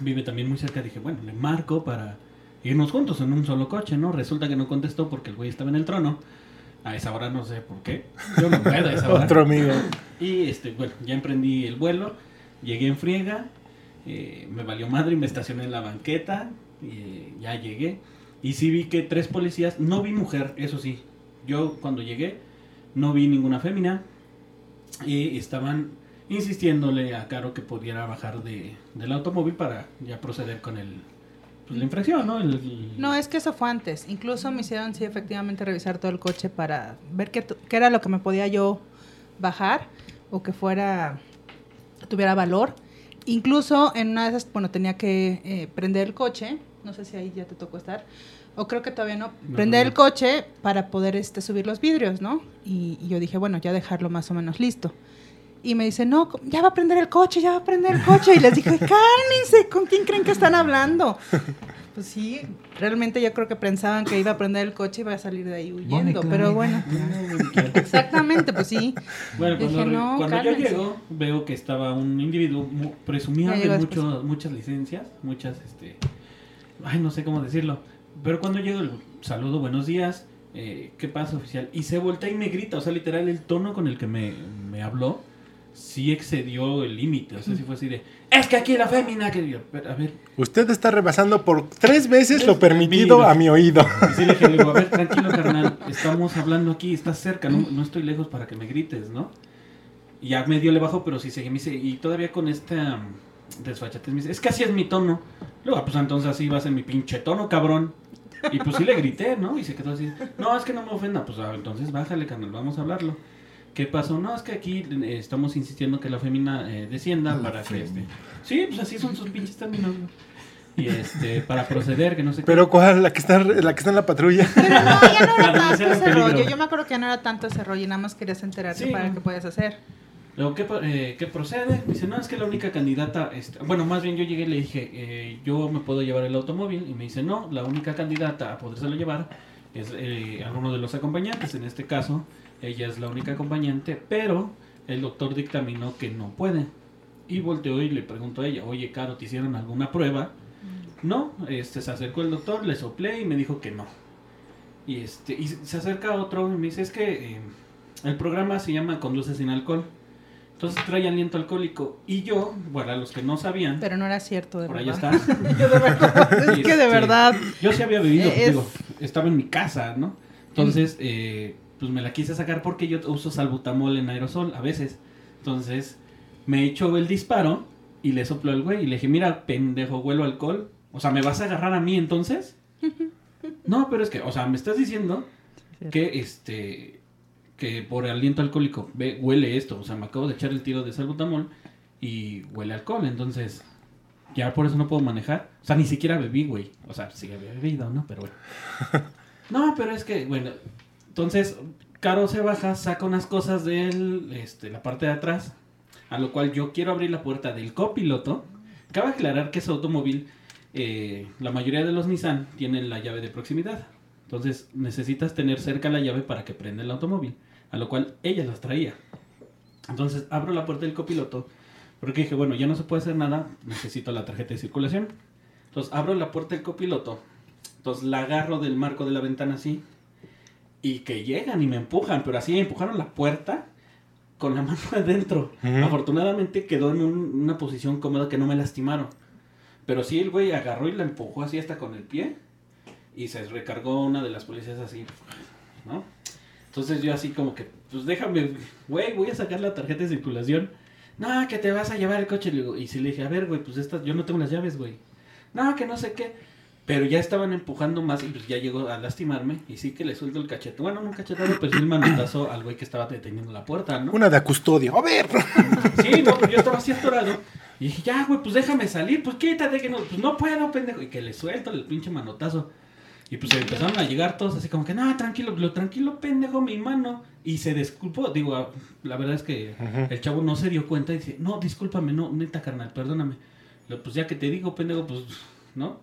vive también muy cerca, dije, bueno, le marco para irnos juntos en un solo coche, ¿no? Resulta que no contestó porque el güey estaba en el trono. A esa hora no sé por qué. Yo no puedo a esa hora. Otro amigo. Y este, bueno, ya emprendí el vuelo, llegué en friega, eh, me valió madre y me estacioné en la banqueta, eh, ya llegué. Y sí vi que tres policías, no vi mujer, eso sí. Yo cuando llegué no vi ninguna fémina y estaban insistiéndole a Caro que pudiera bajar de, del automóvil para ya proceder con el, pues, la infracción, ¿no? El- No, es que eso fue antes. Incluso me hicieron, sí, efectivamente, revisar todo el coche para ver qué, qué era lo que me podía yo bajar o que fuera, tuviera valor. Incluso en una de esas, bueno, tenía que eh, prender el coche. No sé si ahí ya te tocó estar. O creo que todavía no. No, prender no, el coche para poder este, subir los vidrios, ¿no? Y, y yo dije, bueno, ya dejarlo más o menos listo. Y me dice, no, ya va a prender el coche, ya va a prender el coche. Y les dije, cálmense, ¿con quién creen que están hablando? Pues sí, realmente yo creo que pensaban que iba a prender el coche y iba a salir de ahí huyendo, pero bueno. Exactamente, pues sí. Bueno, Dije, cuando, no, cuando yo llego, veo que estaba un individuo presumía de después. muchas licencias, muchas, este, ay, no sé cómo decirlo. Pero cuando llego, el saludo, buenos días, eh, ¿qué pasa, oficial? Y se voltea y me grita, o sea, literal, el tono con el que me, me habló, sí excedió el límite, o sea, sí fue así de, es que aquí la fémina, que a ver, Usted está rebasando por tres veces lo permitido a mi oído. Y sí le dije, le digo, a ver, tranquilo, carnal, estamos hablando aquí, estás cerca, no, no estoy lejos para que me grites, ¿no? Y ya medio le bajo, pero sí seguí, me dice, y todavía con esta me dice, es que así es mi tono. Luego, ah, pues entonces así va a ser mi pinche tono, cabrón. Y pues sí le grité, ¿no? Y se quedó así, no, es que no me ofenda, pues ah, entonces bájale, carnal, vamos a hablarlo. ¿Qué pasó? No, es que aquí eh, estamos insistiendo que la fémina eh, descienda para que este... Sí, pues así son sus pinches términos, ¿no? Y este, para proceder, que no sé qué. Pero ¿cuál? La que está, la que está en la patrulla. Pero no, ya no Para era tanto ese peligro. rollo. Yo me acuerdo que ya no era tanto ese rollo y nada más querías enterarte Sí, para no. qué puedes hacer. Luego, ¿qué, eh, ¿qué procede? Dice, no, es que la única candidata... este, bueno, más bien yo llegué y le dije, eh, yo me puedo llevar el automóvil. Y me dice, no, la única candidata a podérselo llevar es eh, alguno de los acompañantes. En este caso, ella es la única acompañante, pero el doctor dictaminó que no puede. Y volteó y le preguntó a ella, oye, Caro, ¿te hicieron alguna prueba? No, este, se acercó el doctor, le soplé y me dijo que no. Y, este, y se acerca otro y me dice, es que eh, el programa se llama Conduce sin alcohol. Entonces trae aliento alcohólico. Y yo, bueno, a los que no sabían, Pero no era cierto, de por ahí verdad. está. Yo de verdad, es que de verdad. Yo sí había bebido, Es- digo, estaba en mi casa, ¿no? Entonces, eh, pues me la quise sacar porque yo uso salbutamol en aerosol a veces. Entonces, me echó el disparo y le sopló al güey y le dije, mira, pendejo, huelo alcohol. O sea, ¿me vas a agarrar a mí entonces? No, pero es que, o sea, me estás diciendo que este que por aliento alcohólico ve, huele esto, o sea, me acabo de echar el tiro de salbutamol y huele alcohol, entonces ya por eso no puedo manejar. O sea, ni siquiera bebí, güey. O sea, sí había bebido, ¿no? Pero bueno. No, pero es que, bueno, entonces Caro se baja, saca unas cosas de él, este, la parte de atrás, a lo cual yo quiero abrir la puerta del copiloto. Cabe aclarar que ese automóvil, eh, la mayoría de los Nissan tienen la llave de proximidad. Entonces necesitas tener cerca la llave para que prenda el automóvil. A lo cual ella las traía. Entonces abro la puerta del copiloto. Porque dije, bueno, ya no se puede hacer nada. Necesito la tarjeta de circulación. Entonces abro la puerta del copiloto. Entonces la agarro del marco de la ventana así. Y que llegan y me empujan. Pero así empujaron la puerta con la mano adentro. Afortunadamente quedó en un- una posición cómoda que no me lastimaron. Pero sí, el güey agarró y la empujó así hasta con el pie. Y se recargó una de las policías así, ¿no? Entonces yo así como que, pues déjame, güey, voy a sacar la tarjeta de circulación. No, que te vas a llevar el coche. Y si le dije, a ver, güey, pues estas, yo no tengo las llaves, güey. No, que no sé qué. Pero ya estaban empujando más y pues ya llegó a lastimarme. Y sí que le suelto el cachete. Bueno, no un cachetado, pero sí el manotazo al güey que estaba deteniendo la puerta, ¿no? Una de a custodio. A ver. Sí, no, pues yo estaba así atorado. Y dije, ya, güey, pues déjame salir, pues quítate, que no, pues no puedo, pendejo. Y que le suelto el pinche manotazo. Y pues empezaron a llegar todos así como que, no, tranquilo, lo tranquilo, pendejo, mi mano. Y se disculpó, digo, ah, la verdad es que el chavo no se dio cuenta y dice, no, discúlpame, no, neta, carnal, perdóname. Lo, pues ya que te digo, pendejo, pues, ¿no?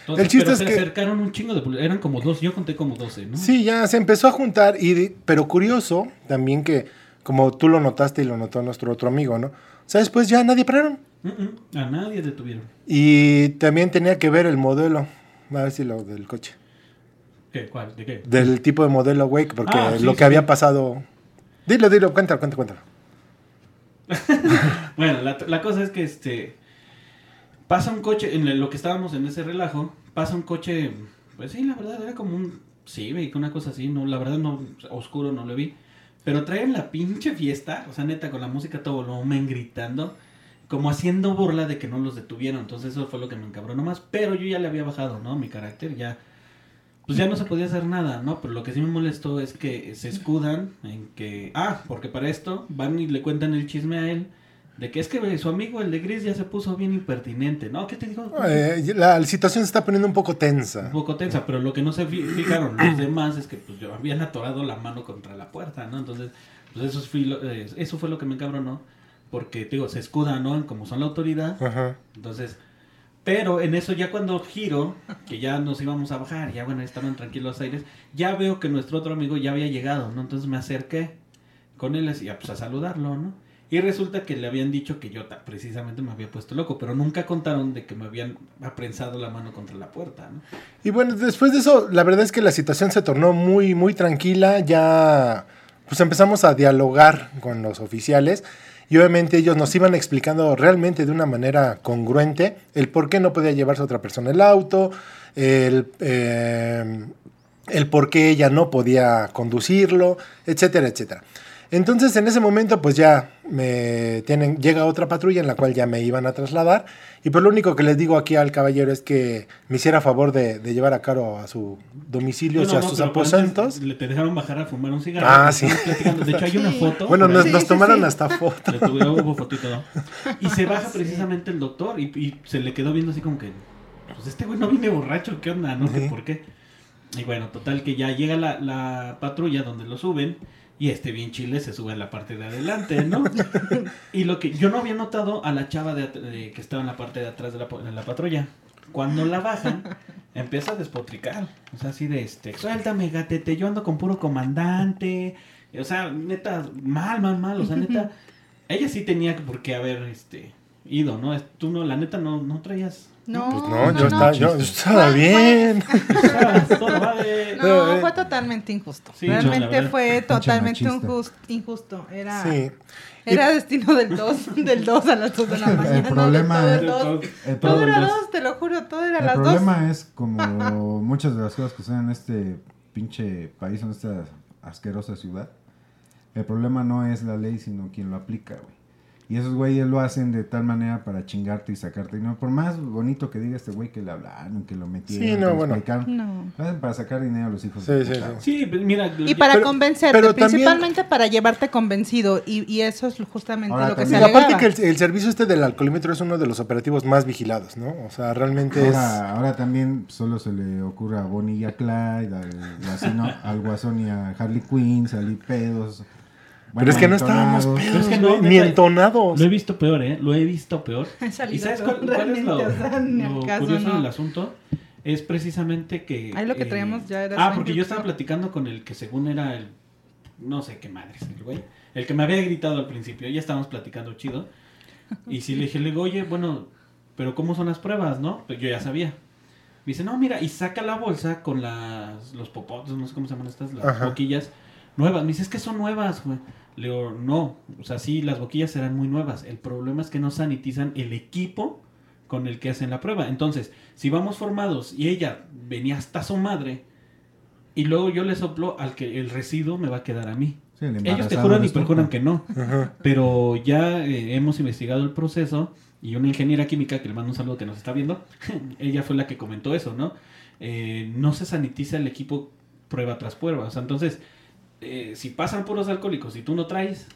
Entonces, El chiste pero es se que- acercaron un chingo de eran como dos, yo conté como 12, ¿no? Sí, ya se empezó a juntar, y, pero curioso también que, como tú lo notaste y lo notó nuestro otro amigo, ¿no? O sea, después ya nadie pararon. Mm, mm, a nadie detuvieron. Y también tenía que ver el modelo, a ver si lo del coche. ¿Qué? ¿Cuál? ¿De qué? Del tipo de modelo, güey, porque Ah, sí, lo que sí. había pasado... Dilo, dilo, cuéntalo, cuéntalo, cuéntalo. Bueno, la, la cosa es que este pasa un coche, en lo que estábamos en ese relajo, pasa un coche, pues sí, la verdad era como un Civic, una cosa así, no, la verdad no, oscuro no lo vi, pero traen la pinche fiesta, o sea, neta, con la música a todo volumen, gritando, como haciendo burla de que no los detuvieron, entonces eso fue lo que me encabronó más, pero yo ya le había bajado, ¿no? Mi carácter, ya, pues ya no se podía hacer nada, ¿no? Pero lo que sí me molestó es que se escudan en que, ah, porque para esto van y le cuentan el chisme a él, de que es que su amigo el de gris ya se puso bien impertinente, ¿no? ¿Qué te dijo? Eh, la situación se está poniendo un poco tensa. Un poco tensa, pero lo que no se fi- fijaron los demás es que pues yo habían atorado la mano contra la puerta, ¿no? Entonces, pues eso fue lo, eh, eso fue lo que me encabronó, porque digo, se escudan, ¿no? En como son la autoridad, Ajá. entonces, pero en eso ya cuando giro, que ya nos íbamos a bajar, ya bueno, estaban tranquilos los aires, ya veo que nuestro otro amigo ya había llegado, ¿no? Entonces me acerqué con él así, pues a saludarlo, ¿no? Y resulta que le habían dicho que yo precisamente me había puesto loco, pero nunca contaron de que me habían aprensado la mano contra la puerta, ¿no? Y bueno, después de eso, la verdad es que la situación se tornó muy, muy tranquila. Ya, pues empezamos a dialogar con los oficiales. Y obviamente ellos nos iban explicando realmente de una manera congruente el por qué no podía llevarse a otra persona el auto, el, eh, el por qué ella no podía conducirlo, etcétera, etcétera. Entonces en ese momento pues ya me tienen, llega otra patrulla en la cual ya me iban a trasladar y pues lo único que les digo aquí al caballero es que me hiciera favor de, de llevar a Caro a su domicilio No, y a no, sus aposentos. Le te dejaron bajar a fumar un cigarro. Ah, sí. De hecho, hay una foto. Bueno, nos, Sí, tomaron sí. hasta foto. Le tuve- hubo foto y todo. Y se baja Sí. precisamente el doctor y, y se le quedó viendo así como que, pues este güey no viene borracho, ¿qué onda? ¿No? ¿Qué Sí. ¿Por qué? Y bueno, total que ya llega la, la patrulla donde lo suben y este bien chile se sube a la parte de adelante, ¿no? y lo que yo no había notado a la chava de, de- que estaba en la parte de atrás de la, de la patrulla. Cuando la bajan, empieza a despotricar. O sea, así de este, suéltame, gatete, yo ando con puro comandante. O sea, neta, mal, mal, mal. O sea, neta, ella sí tenía por qué haber este ido, ¿no? Tú no, la neta no, no traías. No, Pues no, no, yo, no. estaba, yo, yo estaba Fue- bien. De- No, fue totalmente injusto. Sí, Realmente verdad. fue totalmente machista. injus- injusto. Era, Sí. era destino del 2, del 2 a las 2 de la mañana. El problema de es- todo, el. El, era dos. 2, te lo juro, todo era el las 2. problema es como muchas de las cosas que son en este pinche país, en esta asquerosa ciudad. El problema no es la ley, sino quien lo aplica, güey. Y esos güeyes lo hacen de tal manera para chingarte y sacarte. dinero. por más bonito que diga este güey que le hablaron, que lo metieron, Sí, no, que lo bueno. explicaron, No. lo hacen para sacar dinero a los hijos Sí, de sí, sí. pues mira. Y para Pero- convencerte, pero también- principalmente para llevarte convencido. Y, y eso es justamente Ahora lo que también- se Y aparte alegaba. que el, el servicio este del alcoholímetro es uno de los operativos más vigilados, ¿no? O sea, realmente es... Ahora, ahora también solo se le ocurre a Bonnie y a Clyde, al, Guasino- al Guasón y a Harley Quinn, salir pedos. Pero es que no estábamos Pero es pedos, que no, ni entonados. Lo he visto peor, ¿eh? Lo he visto peor. ¿Y sabes cuál, cuál es lo, o sea, lo curioso no. del asunto? Es precisamente que... eh, Ahí lo que traíamos ya era Ah, porque yo estaba platicando con el que según era el... No sé qué madre es el güey. El que me había gritado al principio. Ya estábamos platicando chido. Y sí le dije, le digo, oye, bueno, pero ¿cómo son las pruebas, no? Pues yo ya sabía. Me dice, no, mira, y saca la bolsa con las, los popotes, no sé cómo se llaman estas, las Ajá. boquillas nuevas. Me dice, es que son nuevas, güey. Le digo, no, o sea, sí, las boquillas serán muy nuevas. El problema es que no sanitizan el equipo con el que hacen la prueba. Entonces, si vamos formados y ella venía hasta su madre y luego yo le soplo al que el residuo me va a quedar a mí. Sí, el Ellos te juran y perjuran que no. Ajá. Pero ya eh, hemos investigado el proceso y una ingeniera química que le mando un saludo que nos está viendo, ella fue la que comentó eso, ¿no? Eh, no se sanitiza el equipo prueba tras prueba. O sea, entonces, eh, si pasan puros alcohólicos y tú no traes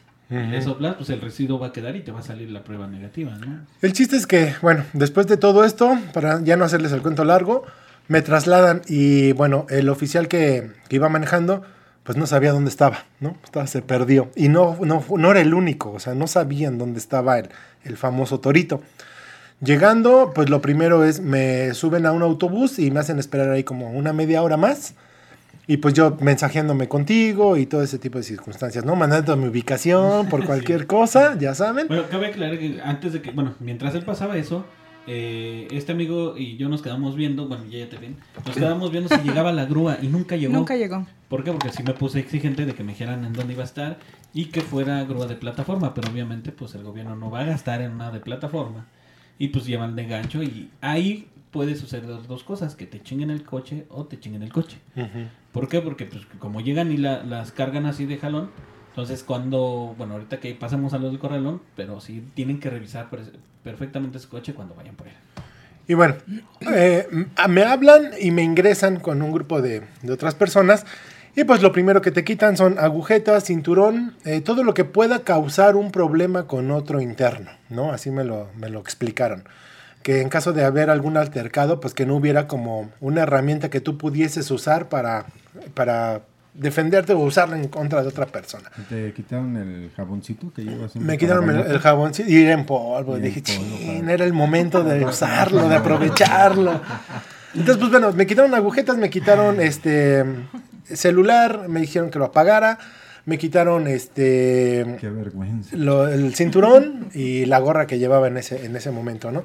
soplas, pues el residuo va a quedar y te va a salir la prueba negativa, ¿no? El chiste es que, bueno, después de todo esto, para ya no hacerles el cuento largo, me trasladan y, bueno, el oficial que, que iba manejando, pues no sabía dónde estaba, ¿no? Estaba- se perdió. Y no, no, no era el único, o sea, no sabían dónde estaba el, el famoso torito. Llegando, pues lo primero es, me suben a un autobús y me hacen esperar ahí como una media hora más. Y pues yo mensajeándome contigo y todo ese tipo de circunstancias, ¿no? Mandando mi ubicación por cualquier cosa, ya saben. Bueno, cabe aclarar que antes de que, bueno, mientras él pasaba eso, eh, este amigo y yo nos quedamos viendo, bueno, ya, ya te ven, nos quedamos viendo si llegaba la grúa y nunca llegó. Nunca llegó. ¿Por qué? Porque sí me puse exigente de que me dijeran en dónde iba a estar y que fuera grúa de plataforma, pero obviamente pues el gobierno no va a gastar en una de plataforma y pues llevan de gancho y ahí puede suceder dos cosas, que te chinguen el coche o te chinguen el coche. ¿Por qué? Porque pues como llegan y la- las cargan así de jalón, entonces cuando, bueno, ahorita que pasamos a los del corralón, pero sí tienen que revisar per- perfectamente su coche cuando vayan por él. Y bueno, eh, me hablan y me ingresan con un grupo de, de otras personas Y pues lo primero que te quitan son agujetas, cinturón, eh, todo lo que pueda causar un problema con otro interno, ¿no? Así me lo, me lo explicaron. Que en caso de haber algún altercado, pues que no hubiera como una herramienta que tú pudieses usar para, para defenderte o usarla en contra de otra persona. ¿Te quitaron el jaboncito que llevas? Me quitaron el, sí, y era en polvo. Y Dije, polvo, chin, para- era el momento de usarlo, de aprovecharlo. Entonces, pues bueno, me quitaron agujetas, me quitaron este celular, me dijeron que lo apagara, me quitaron este Qué vergüenza. lo- el cinturón y la gorra que llevaba en ese, en ese momento, ¿no?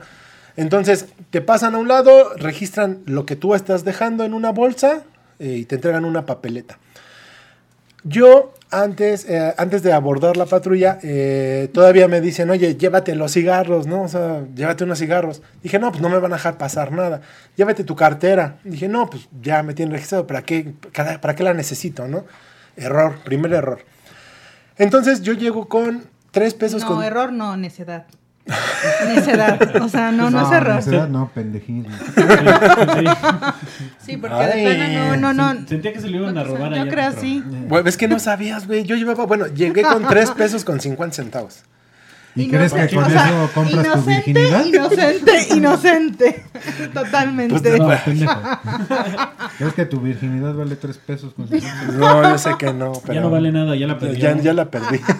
Entonces, te pasan a un lado, registran lo que tú estás dejando en una bolsa eh, y te entregan una papeleta. Yo, antes, eh, antes de abordar la patrulla, eh, todavía me dicen, oye, llévate los cigarros, ¿no? O sea, llévate unos cigarros. Dije, no, pues no me van a dejar pasar nada. Llévate tu cartera. Dije, no, pues ya me tienen registrado, ¿para qué, para, qué la necesito, no? Error, primer error. Entonces yo llego con tres pesos No, con... error no, necedad. Necedad. O sea, no, no, es error. necedad, no, pendejismo. Sí. Sí, porque Ay. de plano no, no, no. Sentía que se lo iban a robar Yo allá creo sí. Bueno, es que no sabías, güey. Yo llevaba, bueno, llegué con tres pesos con 50 centavos. ¿Y crees que con o sea, eso compras tu inocente, virginidad? Inocente, inocente. Totalmente. Pues, No, pendejo. ¿Crees que tu virginidad vale tres pesos con cincuenta? No, yo sé que no, pero... Ya no vale nada, ya la perdió. Ya, ya la perdí.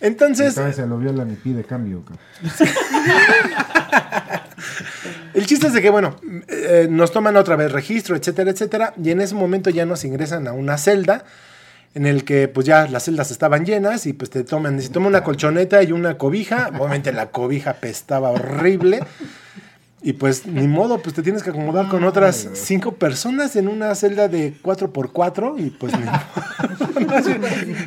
Entonces, Entonces se lo viola ni pide cambio. el chiste es de que, bueno, eh, nos toman otra vez registro, etcétera, etcétera, y en ese momento ya nos ingresan a una celda en el que pues ya las celdas estaban llenas y pues te toman, se toma una colchoneta y una cobija, obviamente la cobija pestaba horrible. Y pues ni modo, pues te tienes que acomodar con otras cinco personas en una celda de 4x4 y pues ni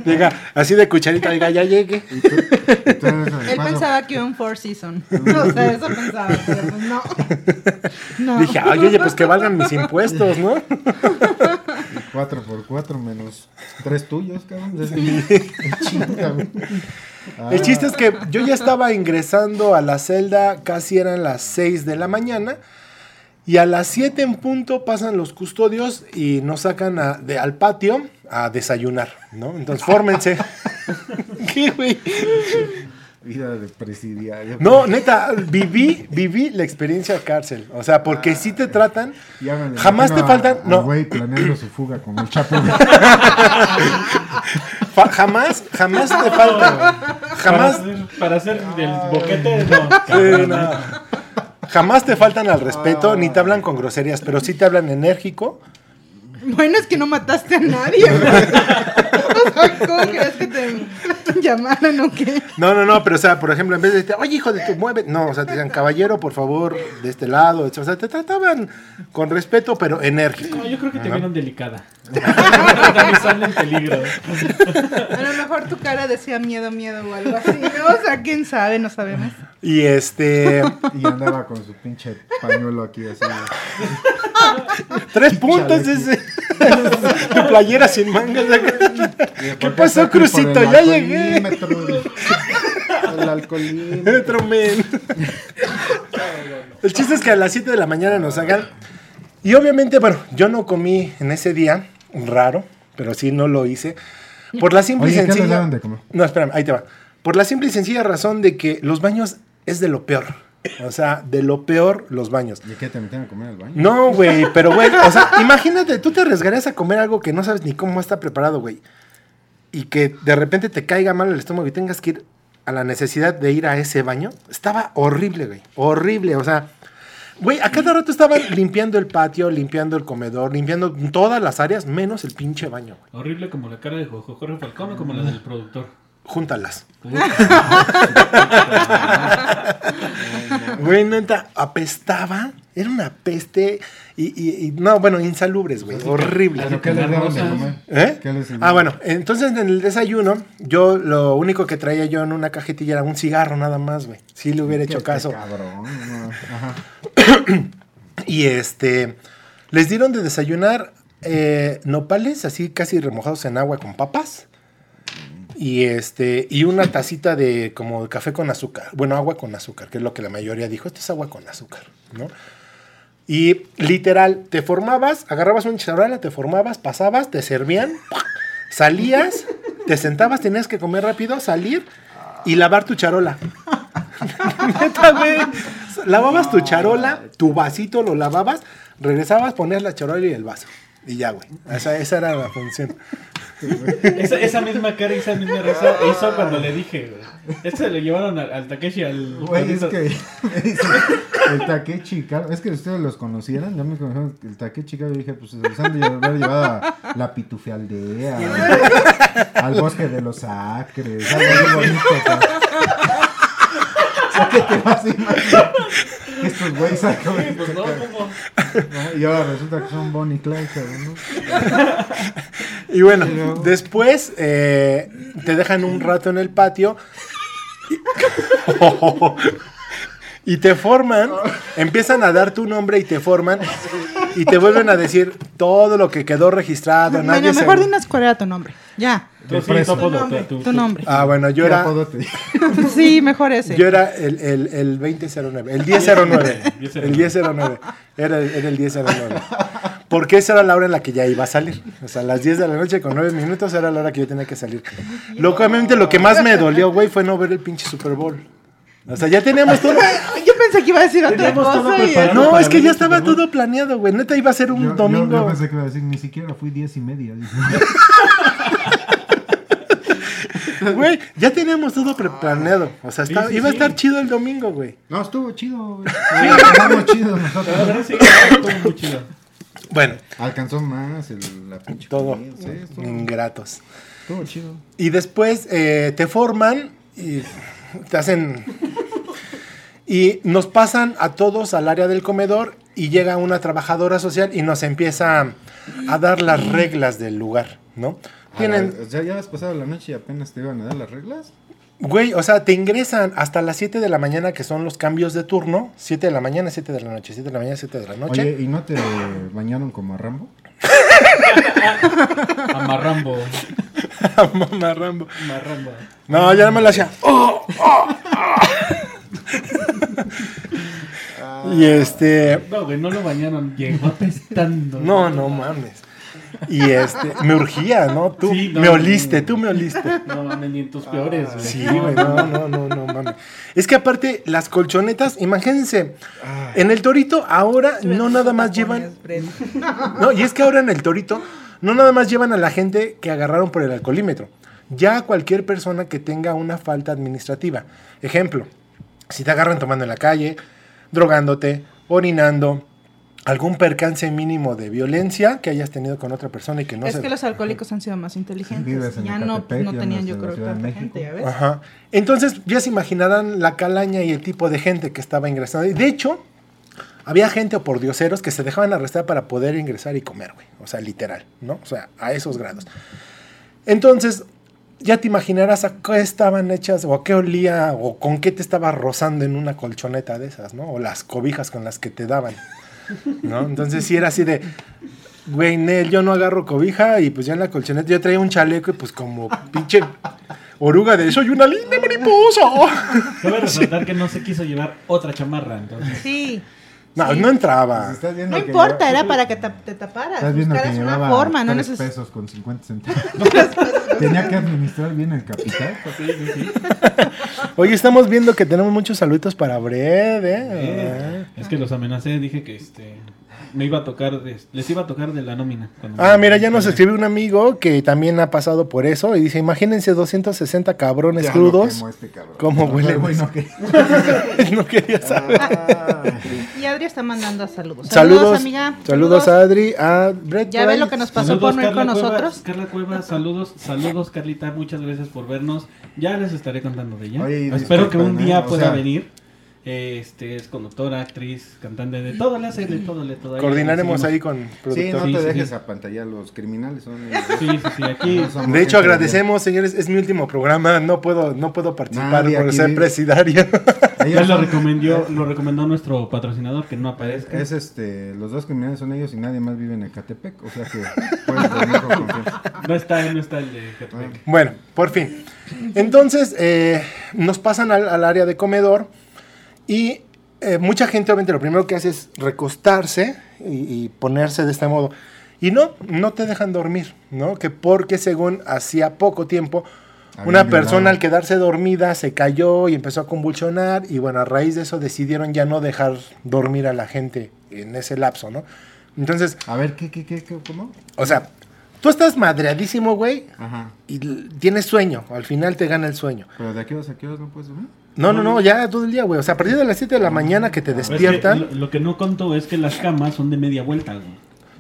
Llega así de cucharita, diga, ya llegue. Él pensaba que un Four Season. O sea, eso pensaba, pero pues no. No. Dije, ay, oye, pues que valgan mis impuestos, ¿no? 4 por 4 menos 3 tuyos, cabrón. Chinga, El Ah, chiste es que yo ya estaba ingresando a la celda, casi eran las 6 de la mañana. Y a las 7 en punto pasan los custodios y nos sacan a- de, al patio a desayunar, ¿no? Entonces, fórmense. ¿Qué, güey? Vida de presidiario. No, neta, viví, viví la experiencia cárcel. O sea, porque si te tratan, me lo jamás te a- faltan. al No, güey planeando su fuga como el Chapo. fa- jamás, jamás te faltan. Jamás. Para hacer, del boquete, no. Sí, cabrón, no. Jamás te faltan al respeto, ni te hablan con groserías, pero sí te hablan enérgico. Bueno, es que no mataste a nadie. O sea, ¿cómo crees que te llamaron o qué? No, no, no, pero o sea, por ejemplo, en vez de decirte, oye, hijo de tu mueve, no, o sea, te decían, caballero, por favor, de este lado, o sea, te trataban con respeto, pero enérgico. No, yo creo que te vieron delicada. También sale en peligro. A lo mejor tu cara decía miedo, miedo o algo así. ¿no? O sea, quién sabe, no sabemos. Y este, Y andaba con su pinche pañuelo aquí así. tres puntos ese. tu playera sin mangas. ¿Qué ¿Por pasó, Crucito? Ya llegué. El alcoholímetro. Men. El chiste es que a las 7 de la mañana nos hagan. Y obviamente, bueno, yo no comí en ese día, raro, pero sí no lo hice. Por la simple y Oye, ¿qué les sencilla. daban de comer? No, espérame, ahí te va. Por la simple y sencilla razón de que los baños es de lo peor. O sea, de lo peor los baños. ¿Y qué te metieron a comer al baño? No, güey, pero güey, o sea, imagínate, tú te arriesgarías a comer algo que no sabes ni cómo está preparado, güey. Y que de repente te caiga mal el estómago y tengas que ir a la necesidad de ir a ese baño. Estaba horrible, güey. Horrible, o sea. Güey, a cada rato estaban limpiando el patio, limpiando el comedor, limpiando todas las áreas, menos el pinche baño, güey. Horrible como la cara de Jojo Jorge Falcón o como la del productor. Júntalas. Güey, neta, apestaba. Era una peste. Y, y- y- no, bueno, insalubres, güey. Horrible. ¿Pero qué les daban de comer? ¿Eh? ¿Qué les Ah, bueno, entonces en el desayuno, yo lo único que traía yo en una cajetilla era un cigarro nada más, güey. Si le hubiera hecho caso. Cabrón. Ajá. Y este, les dieron de desayunar eh, nopales, así casi remojados en agua con papas. Y este, y una tacita de como café con azúcar. Bueno, agua con azúcar, que es lo que la mayoría dijo. Esto es agua con azúcar, ¿no? Y literal, te formabas, agarrabas una charola, te formabas, pasabas, te servían, salías, te sentabas, tenías que comer rápido, salir y lavar tu charola. Lavabas tu charola, tu vasito lo lavabas, regresabas, ponías la charola y el vaso. Y ya, güey. Esa, esa era la función. Esa, esa misma cara y esa misma risa hizo cuando le dije, güey. Esto le llevaron al, al Takeshi al. Güey, es que dice, el Takechi Caro, es que ustedes los conocieran, ya me conocieron el Takechi Caro, y dije, pues los han de haber llevado a la Pitufialdea, al bosque de los acres, algo muy bonito. Sea. ¿qué te vas a imaginar? Estos güeyes sacan, Pues no, ¿cómo? ¿no? Y ahora resulta que son Bonnie y Clyde. Y bueno, Pero- después eh, te dejan un rato en el patio y, y te forman, empiezan a dar tu nombre y te forman y te vuelven a decir todo lo que quedó registrado. nadie Bueno, se- mejor dinos cuál era tu nombre. Ya. Tu, sí, preso. tu nombre. tu- tu- Tu nombre. Ah, bueno, yo ¿Qué era, Sí, mejor ese. yo era el, el, el 2009, el 1009, el 1009, era el, era el 1009. Porque esa era la hora en la que ya iba a salir. O sea, a las 10 de la noche con 9 minutos era la hora que yo tenía que salir. Locamente lo que más me dolió, güey, fue no ver el pinche Super Bowl. O sea, ya teníamos todo. Yo pensé que iba a decir otra cosa. y- preparado. No, es que ya estaba Super Bowl. todo planeado, güey. Neta iba a ser un Yo- yo- domingo. Yo, pensé que iba a decir, ni siquiera fui diez y media. Güey, ya teníamos todo pre- planeado. O sea, Sí, estaba- sí, iba a estar chido el domingo, güey. No, estuvo chido, güey. Estamos chidos La nosotros. estuvo muy chido. Bueno, Alcanzó más el, la pinche todo. sí, estuvo, Ingratos. estuvo chido. Y después eh, te forman y te hacen. Y nos pasan a todos al área del comedor y llega una trabajadora social y nos empieza a dar las reglas del lugar, ¿no? Tienen, o sea, ya has pasado la noche y apenas te iban a dar las reglas. güey, o sea, te ingresan hasta las 7 de la mañana, que son los cambios de turno. 7 de la mañana, 7 de la noche, 7 de la mañana, 7 de la noche. Oye, ¿y no te bañaron como a Rambo? Amarrambo. Mamá Rambo. Amarrambo. No, ya no me lo hacía. ¡Oh! ¡Oh! ¡Oh! y este. No, güey, no lo bañaron. Llegó apestando. No, no mames. Y este, me urgía, ¿no? Tú Sí, no, me oliste, tú me oliste. No mames, ni en tus peores, güey. Sí, güey, no, no, no, no mames. Es que aparte, las colchonetas, imagínense, en el torito ahora no nada más llevan. No, y es que ahora en el torito no nada más llevan a la gente que agarraron por el alcoholímetro. Ya a cualquier persona que tenga una falta administrativa. Ejemplo, si te agarran tomando en la calle, drogándote, orinando, algún percance mínimo de violencia que hayas tenido con otra persona y que no es se... que los alcohólicos han sido más inteligentes. Ya no, no ya tenían, no yo creo, tanta gente, ¿ya ves? Ajá. Entonces ya se imaginarán la calaña y el tipo de gente que estaba ingresando. Y de hecho, había gente o por dioseros que se dejaban arrestar para poder ingresar y comer, güey. O sea, literal, ¿no? O sea, a esos grados. Entonces, ya te imaginarás a qué estaban hechas o a qué olía o con qué te estaba rozando en una colchoneta de esas, ¿no? O las cobijas con las que te daban, ¿no? Entonces sí era así de, güey, Nel, yo no agarro cobija y pues ya en la colchoneta yo traía un chaleco y pues como pinche oruga de soy una linda mariposa. Cabe resaltar que no se quiso llevar otra chamarra, entonces. Sí. No, Sí. no entraba. Pues No importa, era para que te, te taparas. Estás viendo que una forma, no neces- pesos con 50 centavos. Tenía que administrar bien el capital. Sí, sí, sí. Oye, estamos viendo que tenemos muchos saluditos para Bred, ¿eh? Eh, Es que los amenacé, dije que este me iba a tocar, de- les iba a tocar de la nómina. Ah, mira, ya nos escribió un amigo que también ha pasado por eso y dice, imagínense 260 cabrones Ya crudos. quemó este cabrón. ¿Cómo No, huele, no, que- no quería saber. Y Adri está mandando saludos. Saludos, amiga. saludos a Adri, a Brett. Ya ve lo que nos pasó Saludos, por no ir con Cuevas, nosotros. Carla Cuevas, saludos, saludos Carlita, muchas gracias por vernos. Ya les estaré contando de ella. Oye, Espero que un día ¿eh? O pueda sea- venir. Este es conductora, actriz, cantante de todo, le hace de todo, le todo. Coordinaremos ahí con Sí, productor. no Sí, te sí, dejes sí. apantallar, los criminales son... Sí, sí, sí, aquí no De hecho, agradecemos, señores, es mi último programa, no puedo, no puedo participar Nadie por ser vive. presidario. Ellos lo recomendó, lo recomendó nuestro patrocinador que no aparezca. Es este, los dos criminales son ellos y nadie más vive en Ecatepec, o sea que con. No está, no está el de Catepec. Bueno, por fin. Entonces, eh, nos pasan al, al área de comedor y eh, mucha gente obviamente lo primero que hace es recostarse y, y ponerse de este modo. Y no, no te dejan dormir, ¿no? Que porque según hacía poco tiempo, una violado. persona al quedarse dormida se cayó y empezó a convulsionar y bueno, a raíz de eso decidieron ya no dejar dormir a la gente en ese lapso, ¿no? Entonces, A ver, ¿qué, qué, qué, qué, cómo? o sea, tú estás madreadísimo, güey, Ajá. y tienes sueño, al final te gana el sueño. ¿Pero de aquí a qué horas no puedes dormir? No, no, no, ya todo el día, güey. O sea, a partir de las 7 de la mañana que te Pero es que despiertan. lo, lo que no conto es que las camas son de media vuelta, güey.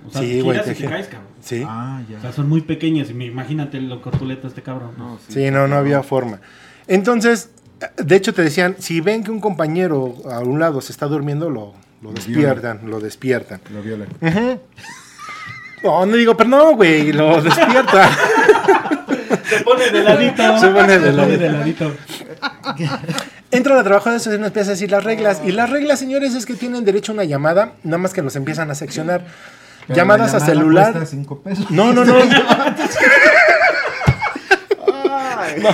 O sea, Sí, güey, giras te y te caes, cabrón. Sí. Ah, ya. O sea, son muy pequeñas. Imagínate lo corpulento este cabrón. No, Sí, no, no había forma. Entonces, de hecho te decían, si ven que un compañero a un lado se está durmiendo, lo, lo despiertan, lo despiertan. Lo viola. Ujú. No, no digo, pero no, güey, lo despierta. Se pone de ladito. Se pone de ladito. de ladito. Entra la trabajadora social y nos empieza a decir las reglas. Y las reglas, señores, es que tienen derecho a una llamada, nada más que nos empiezan a seccionar. Pero Llamadas la a celular. cuesta cinco pesos. No, no, no.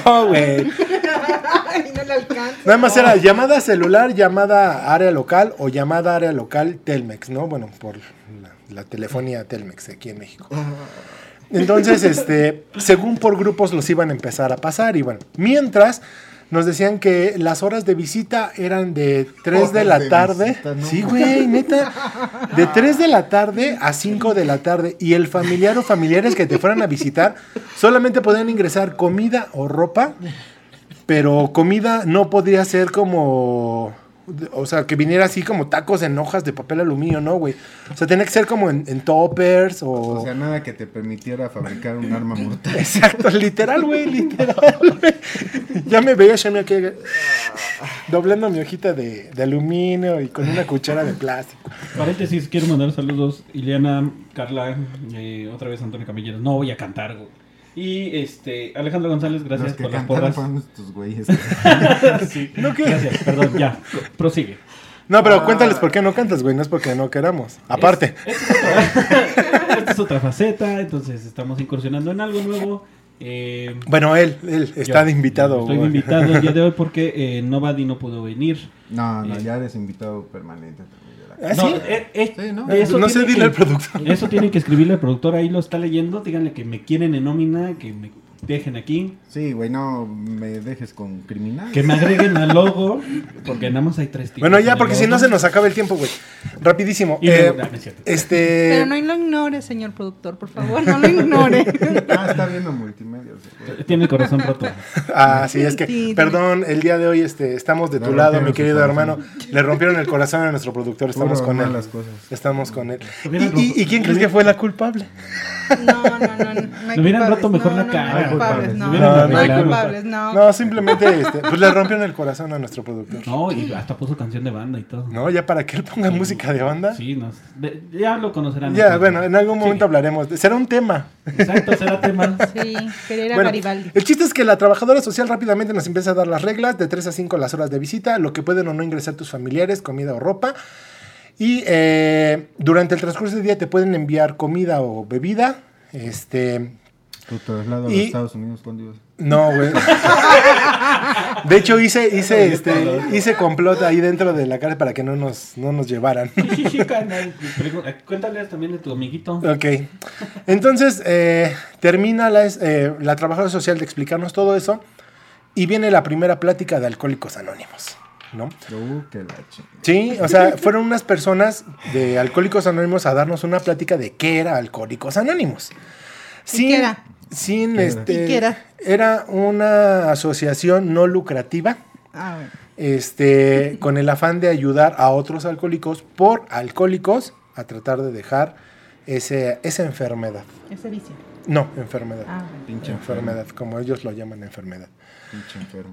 No, güey. Ay, no le alcanza. Nada más era llamada celular, llamada área local o llamada área local Telmex, ¿no? Bueno, por la, telefonía Telmex aquí en México. Entonces, este, según por grupos los iban a empezar a pasar y bueno, mientras nos decían que las horas de visita eran de 3 de la de tarde. visita, no sí, güey, neta. De 3 de la tarde a 5 de la tarde y el familiar o familiares que te fueran a visitar solamente podían ingresar comida o ropa pero comida no podría ser como. O sea, que viniera así como tacos en hojas de papel aluminio, ¿no, güey? O sea, tenía que ser como en, en toppers o. O sea, nada que te permitiera fabricar un arma mortal. Exacto, literal, güey, literal. güey. ya me veía Shami aquí doblando mi hojita de, de aluminio y con una cuchara de plástico. Paréntesis, quiero mandar saludos. Ileana, Carla, eh, otra vez Antonio Camilleros. No voy a cantar, güey. Y este, Alejandro González, gracias Los que por las porras. estos güeyes. Sí, ¿No qué? Gracias, perdón, ya. Prosigue. No, pero cuéntales por qué no cantas, güey. No es porque no queramos. Aparte. Esta es otra faceta, entonces estamos incursionando en algo nuevo. Eh, Bueno, él, él está yo- de invitado. Estoy de invitado el día de hoy porque eh, Novadi no pudo venir. No, no, Eh. ya eres invitado permanente ¿Ah, No, sí? eh, eh, Sí, ¿no? eso no sé, tiene dile que- al productor. Eso tienen que escribirle al productor, ahí lo está leyendo. Díganle que me quieren en nómina, que me dejen aquí, Sí, güey, no me dejes con criminal. que me agreguen al logo, porque nada más hay tres tipos. Bueno, en ya, porque si no se nos acaba el tiempo, güey. Rapidísimo. Y Eh, no este. Pero no lo ignore, señor productor, por favor, no lo ignore. Ah, está viendo multimedia. güey. Tiene el corazón roto. Ah, sí, es que, perdón, el día de hoy este, estamos de tu lado, mi querido hermano. Le rompieron el corazón a nuestro productor, estamos Puro con él. cosas. Estamos con él. ¿Y, y- y quién crees que fue la culpable? No, no, no. no hubieran roto mejor la cara, No, hay culpables, no. No, hay arreglado. culpables, no. No, simplemente este, pues le rompieron el corazón a nuestro productor. No, y hasta puso canción de banda y todo. No, ya para que él ponga música de banda. Sí, nos, de- ya lo conocerán. Ya, bueno, en algún momento Sí. hablaremos. de- será un tema. Exacto, será tema. Sí, quería ir a Bueno, Garibaldi. el chiste es que la trabajadora social rápidamente nos empieza a dar las reglas de 3 a 5 las horas de visita, lo que pueden o no ingresar tus familiares, comida o ropa. Y eh, durante el transcurso del día te pueden enviar comida o bebida. Este, Tu traslado a Y- los Estados Unidos, ¿cuándo ibas? no, güey. De hecho, hice, hice, este, hice complot ahí dentro de la cara para que no nos, no nos llevaran. Cuéntales también de tu amiguito. Ok. Entonces, eh, termina la, es- eh, la trabajadora social de explicarnos todo eso y viene la primera plática de Alcohólicos Anónimos, ¿no? Uh, la. Sí, o sea, fueron unas personas de Alcohólicos Anónimos a darnos una plática de qué era Alcohólicos Anónimos. ¿Y qué era? Sin ¿Qué era? este. ¿Y qué era? Era una asociación no lucrativa. Ah, bueno. Este, con el afán de ayudar a otros alcohólicos por alcohólicos a tratar de dejar ese, esa enfermedad. Ese vicio. No, enfermedad. Ah, bueno. Pinche enfermedad, como ellos lo llaman enfermedad.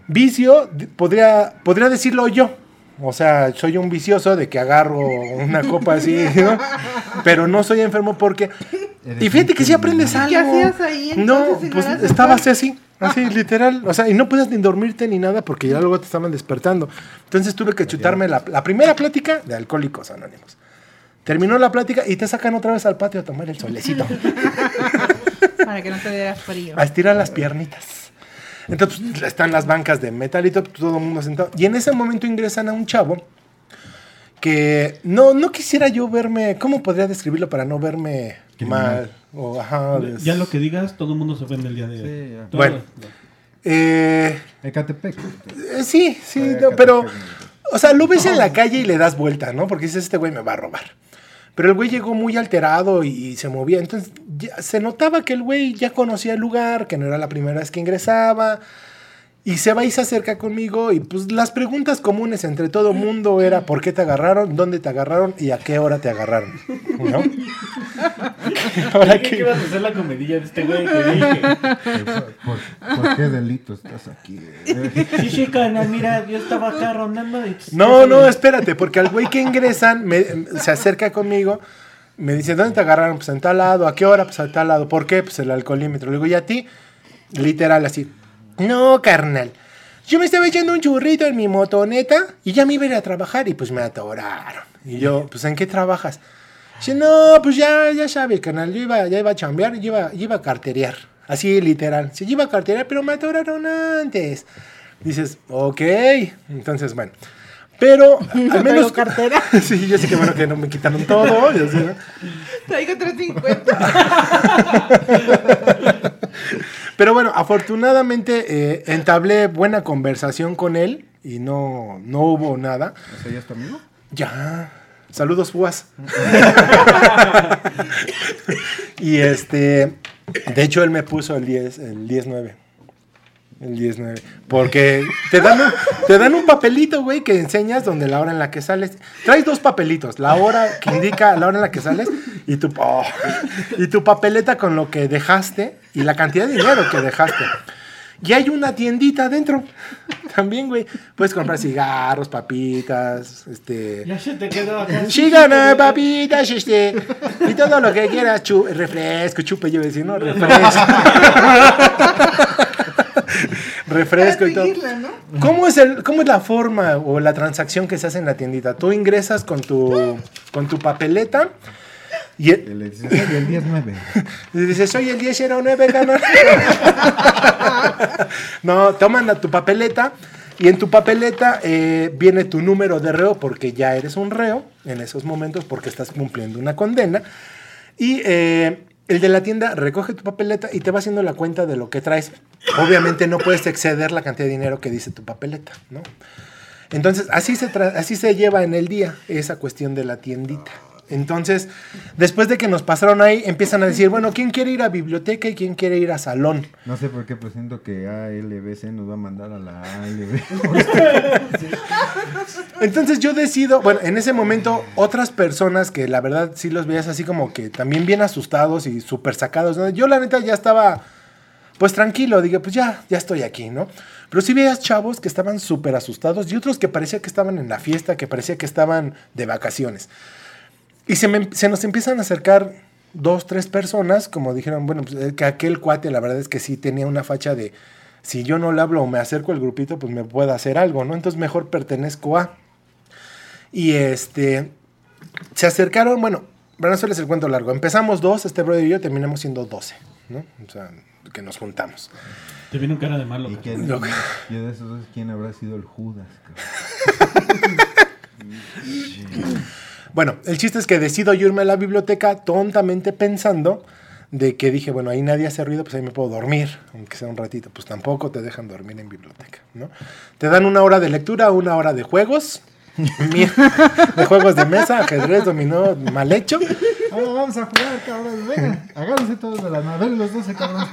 Vicio, podría, podría decirlo yo. O sea, soy un vicioso de que agarro una copa así, ¿no? Pero no soy enfermo porque... Eres Y fíjate que si aprendes algo. ¿Qué hacías ahí, No, entonces, no pues estabas así, así, literal. O sea, y no podías ni dormirte ni nada porque ya luego te estaban despertando. Entonces tuve que chutarme la, la primera plática de Alcohólicos Anónimos. Terminó la plática y te sacan otra vez al patio a tomar el solecito. Para que no te diera frío. a estirar las piernitas. Entonces pues, están las bancas de metal y todo, todo el mundo sentado. Y en ese momento ingresan a un chavo que no, no quisiera yo verme, ¿cómo podría describirlo para no verme Criminal. mal? O, ajá, des- Ya lo que digas, todo el mundo se ofende el día de hoy. Sí, ya. Bueno. Eh, Ecatepec. eh, sí, sí, no, pero, o sea, lo ves en la calle y le das vuelta, ¿no? Porque dices, este güey me va a robar. Pero el güey llegó muy alterado y, se movía. Entonces ya se notaba que el güey ya conocía el lugar, que no era la primera vez que ingresaba. Y se va y se acerca conmigo y pues las preguntas comunes entre todo mundo era ¿por qué te agarraron? ¿Dónde te agarraron? ¿Y a qué hora te agarraron? ¿No? Ahora que ibas a hacer la comedilla de este güey que dije. ¿Por, por qué delito estás aquí? Sí, sí, carnal, mira, yo estaba acá rondando. y- No, no, espérate, porque al güey que ingresan me- se acerca conmigo, me dice, ¿dónde te agarraron? Pues en tal lado, ¿a qué hora? Pues a tal lado, ¿por qué? Pues el alcoholímetro. Le digo, ¿y a ti? Literal así, no, carnal. Yo me estaba echando un churrito en mi motoneta y ya me iba a ir a trabajar y pues me atoraron. Y yo, pues ¿en qué trabajas? Dice, no, pues ya, ya sabes, carnal, yo iba, ya iba a chambear, yo iba, yo iba a carterear. Así, literal. Yo iba a carterear, pero me atoraron antes. Dices, ok. Entonces, bueno. Pero, al menos... cartera. sí, yo sé que bueno que no me quitaron todo. yo sé, ¿no? Traigo 350. Pero bueno, afortunadamente eh, entablé buena conversación con él y no, no hubo nada. ¿O sea, ya es tu amigo? Ya. Saludos, Fuas. y este. De hecho, él me puso el 10, el 10-9. El 10-9. Porque te dan, un, te dan un papelito, güey, que enseñas donde la hora en la que sales. Traes dos papelitos. La hora que indica la hora en la que sales y tu, oh, y tu papeleta con lo que dejaste y la cantidad de dinero que dejaste. Y hay una tiendita adentro. También, güey. Puedes comprar cigarros, papitas, este... Ya se te quedó acá. Chígana, papitas, este, y todo lo que quieras, chu- refresco, chupe, yo decir, no, refresco. refresco y todo. seguirla, ¿no? ¿Cómo es, el, ¿Cómo es la forma o la transacción que se hace en la tiendita? Tú ingresas con tu, con tu papeleta y, el- le dices, "Oye, el 10-9. y dices, soy el 1009, canal. no, toman a tu papeleta y en tu papeleta eh, viene tu número de reo porque ya eres un reo en esos momentos porque estás cumpliendo una condena. Y eh, el de la tienda recoge tu papeleta y te va haciendo la cuenta de lo que traes. Obviamente no puedes exceder la cantidad de dinero que dice tu papeleta, ¿no? Entonces, así se, así se lleva en el día esa cuestión de la tiendita. Entonces, después de que nos pasaron ahí, empiezan a decir, bueno, ¿quién quiere ir a biblioteca y quién quiere ir a salón? No sé por qué, pero siento que ALBC nos va a mandar a la ALB. Entonces yo decido, bueno, en ese momento otras personas que la verdad sí los veías así como que también bien asustados y súper sacados, ¿no? Yo la neta ya estaba pues tranquilo, dije, pues ya, ya estoy aquí, ¿no? Pero sí veías chavos que estaban súper asustados y otros que parecía que estaban en la fiesta, que parecía que estaban de vacaciones. Y se, nos empiezan a acercar dos, tres personas, como dijeron, bueno, pues eh, que aquel cuate la verdad es que sí tenía una facha de, si yo no le hablo o me acerco al grupito, pues me puede hacer algo, ¿no? Entonces mejor pertenezco a... Y este, se acercaron, bueno, para no hacerles el cuento largo, empezamos dos, este brother y yo terminamos siendo doce, ¿no? O sea, que nos juntamos. Te viene un cara de malo. ¿Y quién, Lo- y de esos dos, quién habrá sido el Judas? Bueno, el chiste es que decido yo irme a la biblioteca tontamente pensando de que dije, bueno, ahí nadie hace ruido, pues ahí me puedo dormir, aunque sea un ratito. Pues tampoco te dejan dormir en biblioteca, ¿no? Te dan una hora de lectura, una hora de juegos, de juegos de mesa, ajedrez, dominó, mal hecho. Ah, vamos a jugar, cabrón. Venga, agárrense todos de la ver, los 12 cabrones.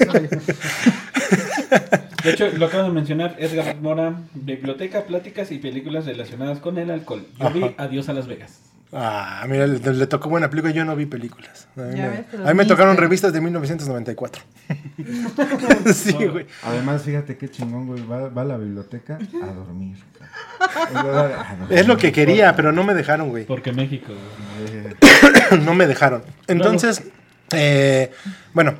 De hecho, lo acabo de mencionar, Edgar Mora, biblioteca, pláticas y películas relacionadas con el alcohol. Yo vi. Adiós a Las Vegas. Ah, mira, le, le tocó buena película, yo no vi películas. A mí, me, ves, pero a mí me viste. tocaron revistas de 1994. sí, güey. Además, fíjate qué chingón, güey. Va, va a la biblioteca a dormir. A dormir. Es lo que quería, pero no me dejaron, güey. Porque México. Eh, no me dejaron. Entonces, eh, bueno,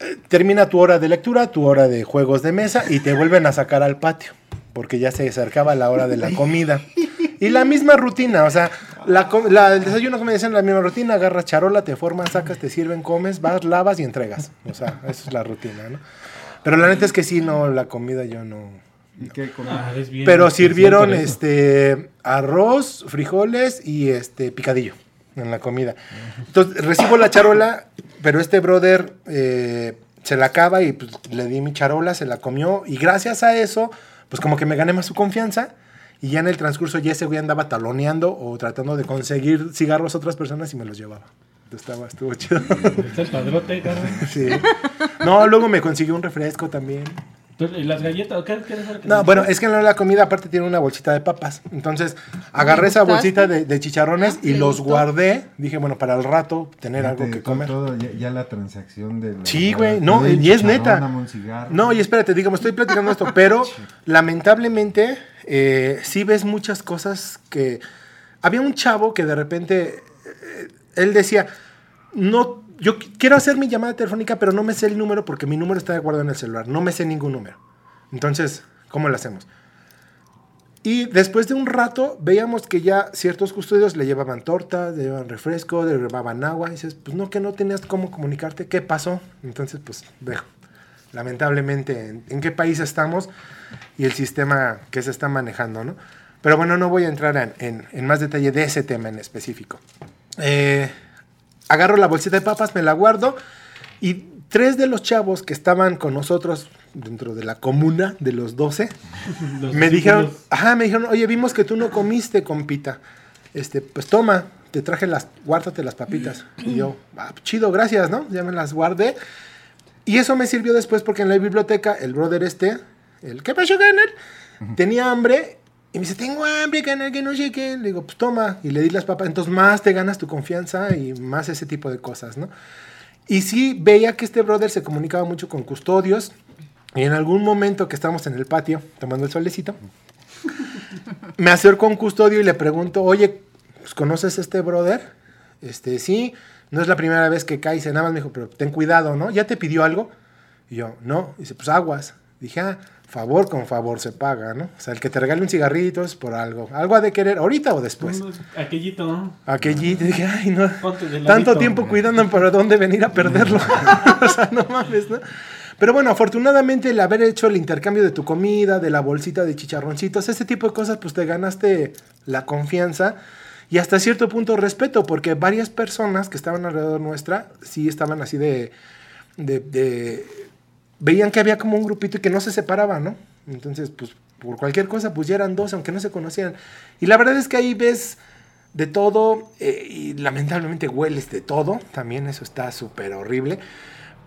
eh, termina tu hora de lectura, tu hora de juegos de mesa y te vuelven a sacar al patio, porque ya se acercaba la hora de la comida. Y la misma rutina, o sea, la, la- el desayuno, como decían, la misma rutina, agarras charola, te formas, sacas, te sirven, comes, vas, lavas y entregas. O sea, esa es la rutina, ¿no? Pero la neta es que sí, no, la comida yo no, ¿Y qué comieron? Ah, es bien Pero sirvieron este arroz, frijoles y este picadillo en la comida. Entonces recibo la charola, pero este brother eh, se la acaba y pues, le di mi charola, se la comió y gracias a eso, pues como que me gané más su confianza y ya en el transcurso ya ese güey andaba taloneando o tratando de conseguir cigarros a otras personas y me los llevaba. Estaba, estuvo chido. Está el padrote, cabrón. Sí. No, luego me consiguió un refresco también. ¿y las galletas? ¿Qué, qué es lo que No, bueno, es que en la comida aparte tiene una bolsita de papas. Entonces agarré esa bolsita de, de chicharrones y ¿le los gustó? guardé. Dije, bueno, para el rato tener algo que comer. todo, ya, ya la transacción de... Sí, güey, no, y es neta. dame un cigarro. No, y espérate, digo, me estoy platicando esto, pero lamentablemente eh, sí ves muchas cosas que... Había un chavo que de repente, eh, él decía, no, yo qu- quiero hacer mi llamada telefónica, pero no me sé el número porque mi número está guardado en el celular, no me sé ningún número. Entonces, ¿cómo lo hacemos? Y después de un rato veíamos que ya ciertos custodios le llevaban tortas, le llevaban refresco, le llevaban agua. Y dices, pues no, que no tenías cómo comunicarte. ¿Qué pasó? Entonces, pues dejo. Lamentablemente, ¿en, en qué país estamos? Y el sistema que se está manejando, ¿no? Pero bueno, no voy a entrar en, en- en más detalle de ese tema en específico. Eh, agarro la bolsita de papas, me la guardo y tres de los chavos que estaban con nosotros dentro de la comuna de los 12 Los me dijeron, ajá, me dijeron, oye, vimos que tú no comiste, compita. Este, pues toma, te traje las, guárdate las papitas. Y yo, "Ah, chido, gracias, ¿no? Ya me las guardé. Y eso me sirvió después porque en la biblioteca, el brother este, el, ¿qué pasó, Ganar? Tenía hambre y me dice, tengo hambre, Ganar, que no sé qué. Le digo, pues toma, y le di las papas. Entonces más te ganas tu confianza y más ese tipo de cosas, ¿no? Y sí veía que este brother se comunicaba mucho con custodios. Y en algún momento que estamos en el patio tomando el solecito, me acerco a un custodio y le pregunto, oye, pues, ¿conoces a este brother? Este, sí, no es la primera vez que cae, nada más me dijo, pero ten cuidado, ¿no? ¿Ya te pidió algo? Y yo, no, dice, pues aguas. Dije, ah, favor con favor se paga, ¿no? O sea, el que te regale un cigarrito es por algo. Algo ha de querer, ahorita o después. Aquellito, ¿no? Aquellito, dije, ay, no. Tanto tiempo cuidando, pero ¿dónde venir a perderlo? o sea, no mames, ¿no? Pero bueno, afortunadamente el haber hecho el intercambio de tu comida, de la bolsita de chicharroncitos, ese tipo de cosas, pues te ganaste la confianza y hasta cierto punto respeto, porque varias personas que estaban alrededor nuestra sí estaban así de, de, de- veían que había como un grupito y que no se separaban, ¿no? Entonces, pues por cualquier cosa, pues ya eran dos, aunque no se conocieran. Y la verdad es que ahí ves de todo eh, y lamentablemente hueles de todo, también eso está súper horrible.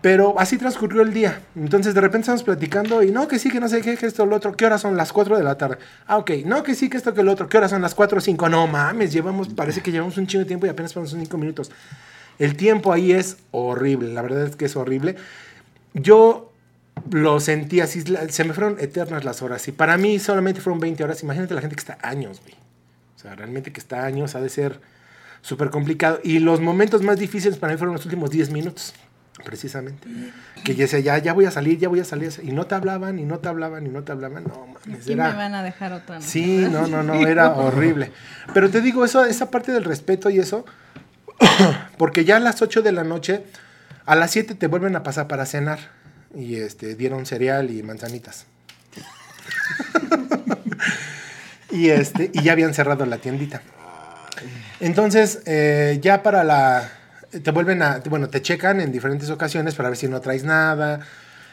Pero así transcurrió el día. Entonces de repente estamos platicando y no, que sí, que no sé qué, que esto, lo otro. ¿Qué horas son? Las 4 de la tarde. Ah, ok. No, que sí, que esto, que lo otro. ¿Qué horas son? Las 4 o 5. No mames, llevamos, parece que llevamos un chingo de tiempo y apenas pasamos 5 minutos. El tiempo ahí es horrible, la verdad es que es horrible. Yo lo sentí así, se me fueron eternas las horas. Y para mí solamente fueron 20 horas. Imagínate la gente que está años, güey. O sea, realmente que está años ha de ser súper complicado. Y los momentos más difíciles para mí fueron los últimos 10 minutos, precisamente. Que yo decía, ya, ya voy a salir, ya voy a salir. Y no te hablaban, y no te hablaban, y no te hablaban. No, mames, era... me van a dejar otra vez. Sí, no, no, no, era horrible. Pero te digo, eso, esa parte del respeto y eso, porque ya a las 8 de la noche, a las 7 te vuelven a pasar para cenar. Y este, dieron cereal y manzanitas. y, este, y ya habían cerrado la tiendita. Entonces, eh, ya para la... Te vuelven a... Bueno, te checan en diferentes ocasiones para ver si no traes nada.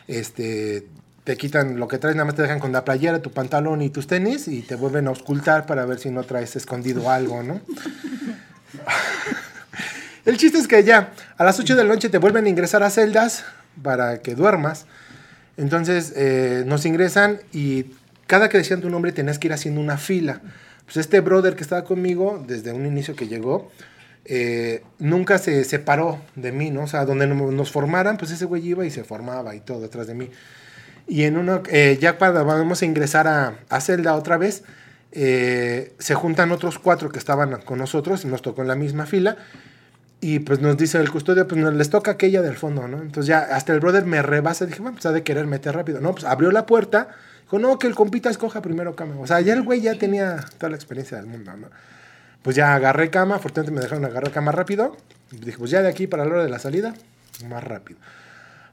Este, te quitan lo que traes, nada más te dejan con la playera, tu pantalón y tus tenis y te vuelven a auscultar para ver si no traes escondido algo, ¿no? El chiste es que ya a las 8 de la noche te vuelven a ingresar a celdas para que duermas. Entonces eh, nos ingresan y cada que decían tu nombre tenías que ir haciendo una fila. Pues este brother que estaba conmigo desde un inicio que llegó, eh, nunca se separó de mí, ¿no? O sea, donde no- nos formaran, pues ese güey iba y se formaba y todo detrás de mí. Y en uno, eh, ya cuando vamos a ingresar a, a celda otra vez, eh, se juntan otros cuatro que estaban con nosotros nos tocó en la misma fila. Y pues nos dice el custodio, pues les toca aquella del fondo, ¿no? Entonces ya hasta el brother me rebasa. Dije, bueno, pues ha de querer meter rápido. No, pues abrió la puerta. Dijo, no, que el compita escoja primero cama. O sea, ya el güey ya tenía toda la experiencia del mundo, ¿no? Pues ya agarré cama. Afortunadamente me dejaron agarrar cama rápido. Dije, pues ya de aquí para la hora de la salida, más rápido.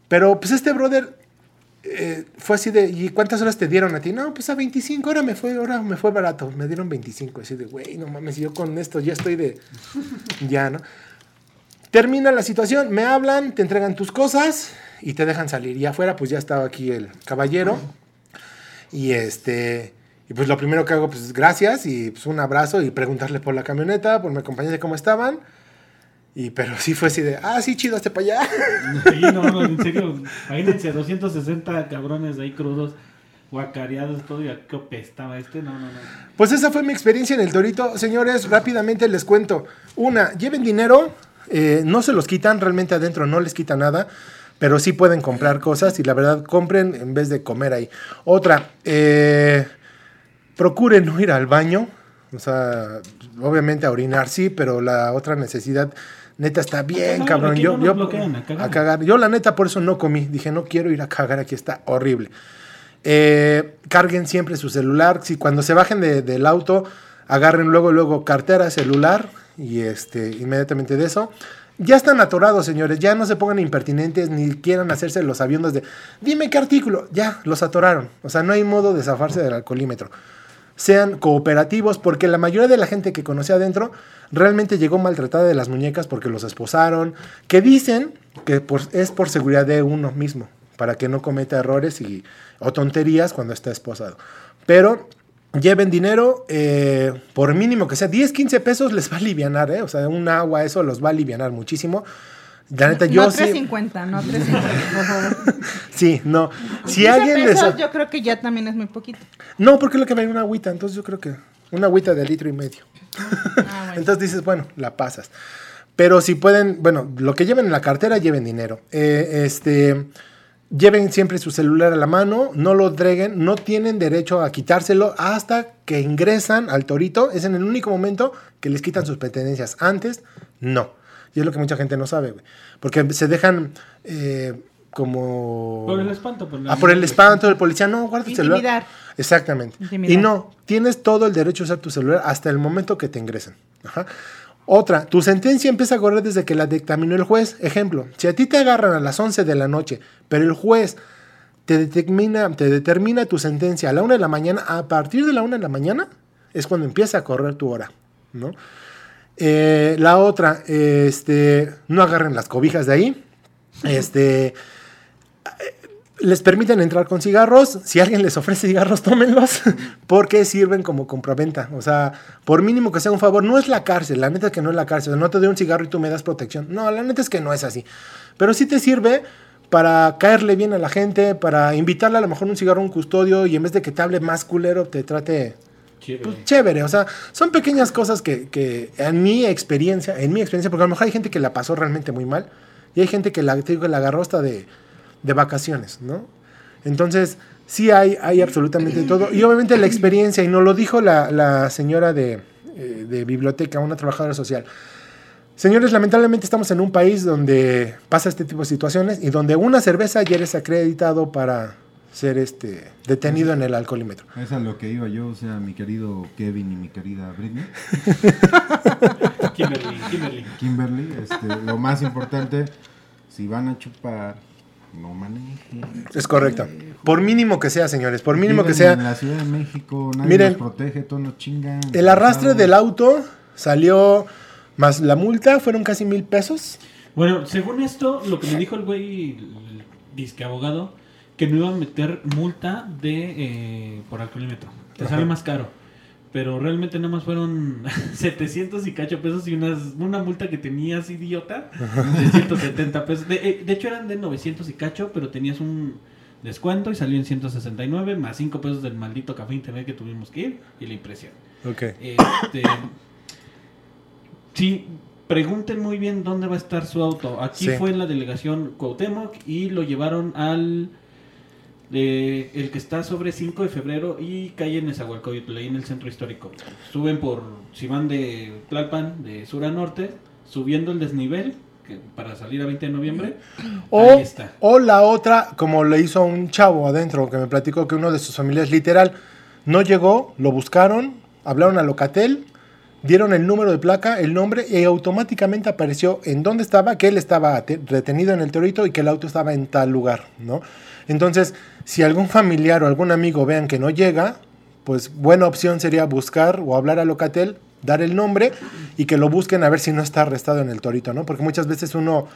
Pero pues este brother eh, fue así de, ¿y cuántas horas te dieron a ti? No, pues a 25, ahora me fue, ahora me fue barato, me dieron 25. Así de, güey, no mames, yo con esto ya estoy de, ya, ¿no? Termina la situación, me hablan, te entregan tus cosas y te dejan salir. Y afuera, pues ya estaba aquí el caballero. Y este, y pues lo primero que hago, pues gracias y pues un abrazo y preguntarle por la camioneta, por mi compañía cómo estaban. Y pero sí fue así de, ah, sí, chido, hasta para allá. Sí, no, no, en serio. Imagínense, 260 cabrones ahí crudos, guacareados, todo, y a qué apestaba este. No, no, no. Pues esa fue mi experiencia en el Torito. Señores, rápidamente les cuento. Una, lleven dinero, eh, no se los quitan, realmente adentro no les quita nada, pero sí pueden comprar cosas y la verdad compren en vez de comer ahí. Otra, eh, procuren no ir al baño, o sea, obviamente a orinar sí, pero la otra necesidad neta está bien, cabrón. Yo, no yo bloquean, a cagar. a cagar. Yo la neta por eso no comí. Dije, no quiero ir a cagar, aquí está horrible. Eh, carguen siempre su celular. Si cuando se bajen de- del auto, agarren luego, luego cartera, celular y este, inmediatamente de eso. Ya están atorados, señores. Ya no se pongan impertinentes ni quieran hacerse los aviones de, dime qué artículo. Ya, los atoraron. O sea, no hay modo de zafarse del alcoholímetro. Sean cooperativos, porque la mayoría de la gente que conocí adentro realmente llegó maltratada de las muñecas porque los esposaron. Que dicen que es por seguridad de uno mismo, para que no cometa errores y, o tonterías cuando está esposado. Pero lleven dinero, eh, por mínimo que sea 10, 15 pesos les va a alivianar, ¿eh? O sea, un agua, eso los va a alivianar muchísimo. La neta, yo no sí. 350, no 350, por favor. Sí, no. Si 15 alguien les. pesos yo creo que ya también es muy poquito. No, porque lo que me una agüita, entonces yo creo que una agüita de litro y medio. Ah, bueno. Entonces dices, bueno, la pasas. Pero si pueden, bueno, lo que lleven en la cartera, lleven dinero. Eh, este, lleven siempre su celular a la mano, no lo entreguen, no tienen derecho a quitárselo hasta que ingresan al torito. Es en el único momento que les quitan sus pertenencias. Antes, no. Y es lo que mucha gente no sabe, güey. Porque se dejan eh, como... Por el espanto. Por la- Ah, por el espanto del policía, no, guarda tu celular. Intimidar. Exactamente. Intimidar. Y no, tienes todo el derecho a usar tu celular hasta el momento que te ingresen. Ajá. Otra, tu sentencia empieza a correr desde que la dictaminó el juez. Ejemplo, si a ti te agarran a las 11 de la noche, pero el juez te determina, te determina tu sentencia a la 1 de la mañana, a partir de la 1 de la mañana es cuando empieza a correr tu hora, ¿no? Eh, la otra, este, no agarren las cobijas de ahí. Este, les permiten entrar con cigarros. Si alguien les ofrece cigarros, tómenlos, porque sirven como compraventa. O sea, por mínimo que sea un favor, no es la cárcel. La neta es que no es la cárcel. No te doy un cigarro y tú me das protección. No, la neta es que no es así. Pero sí te sirve para caerle bien a la gente, para invitarle a lo mejor un cigarro a un custodio y en vez de que te hable más culero, te trate Chévere. pues, chévere. O sea, son pequeñas cosas que, que en mi experiencia, en mi experiencia, porque a lo mejor hay gente que la pasó realmente muy mal y hay gente que la, te digo, que la agarró hasta de, de vacaciones, ¿no? Entonces, sí hay, hay absolutamente todo. Y obviamente la experiencia, y nos lo dijo la, la señora de, eh, de biblioteca, una trabajadora social. Señores, lamentablemente estamos en un país donde pasa este tipo de situaciones y donde una cerveza ya eres acreditado para ser este detenido en el alcoholímetro. Es a lo que iba yo, o sea, mi querido Kevin y mi querida Britney, Kimberly, Kimberly. Kimberly, este, lo más importante, si van a chupar, no manejen. Es correcto. Por mínimo que sea, señores, por mínimo que Viven En sea. la Ciudad de México, nadie Miren, nos protege, todos nos chingan. El arrastre del auto salió más la multa, fueron casi mil pesos. Bueno, según esto, lo que me dijo el güey, el disque abogado, que no iba a meter multa de eh, por alcoholímetro. Te sale más caro. Pero realmente nada más fueron 700 y cacho pesos y unas, una multa que tenías idiota de 170 pesos. De, eh, de hecho eran de 900 y cacho, pero tenías un descuento y salió en 169 más 5 pesos del maldito café internet que tuvimos que ir y la impresión. Ok. Este, sí, pregunten muy bien dónde va a estar su auto. Aquí Sí. fue en la delegación Cuauhtémoc y lo llevaron al eh, el que está sobre 5 de febrero y calle Nezahualcóyotl, ahí en el centro histórico. Suben por, si van de Tlalpan, de sur a norte, subiendo el desnivel que, para salir a 20 de noviembre. O, Ahí está. o la otra, como le hizo un chavo adentro, que me platicó que uno de sus familiares literal no llegó, lo buscaron, hablaron a Locatel, dieron el número de placa, el nombre y automáticamente apareció en dónde estaba, que él estaba te- retenido en el torito y que el auto estaba en tal lugar, ¿no? Entonces, si algún familiar o algún amigo vean que no llega, pues buena opción sería buscar o hablar a Locatel, dar el nombre y que lo busquen a ver si no está arrestado en el torito, ¿no? Porque muchas veces uno,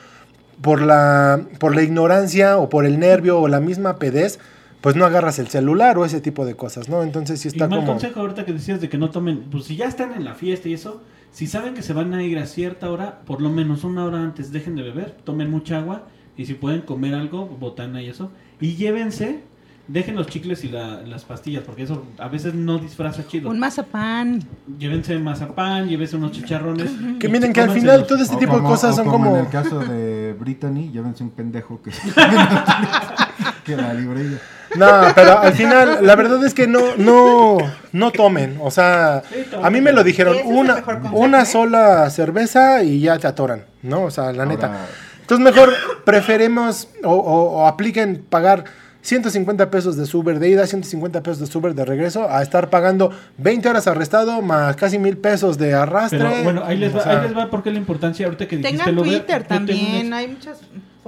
por la, por la ignorancia o por el nervio o la misma pedez, pues no agarras el celular o ese tipo de cosas, ¿no? Entonces sí Y está mal como... consejo ahorita que decías de que no tomen, pues si ya están en la fiesta y eso, si saben que se van a ir a cierta hora, por lo menos una hora antes dejen de beber, tomen mucha agua y si pueden comer algo, botana y eso, y llévense, dejen los chicles y la- las pastillas, porque eso a veces no disfraza chido. Un mazapán. Llévense mazapán, llévense unos chicharrones. Que y miren que al final los- todo este O tipo de como- cosas son como como... en el caso de Brittany, llévense un pendejo que, que la. No, pero al final, la verdad es que no, no, no tomen. O sea, a mí me lo dijeron, una, una ¿eh? sola cerveza y ya te atoran, ¿no? O sea, la neta. Entonces mejor preferemos o, o- o apliquen pagar 150 pesos de Uber de ida, 150 pesos de Uber de regreso, a estar pagando 20 horas arrestado más casi mil pesos de arrastre. Pero bueno, ahí les va, O sea, ahí les va porque la importancia ahorita que dijiste Tengan Twitter tengo también. Hay muchas.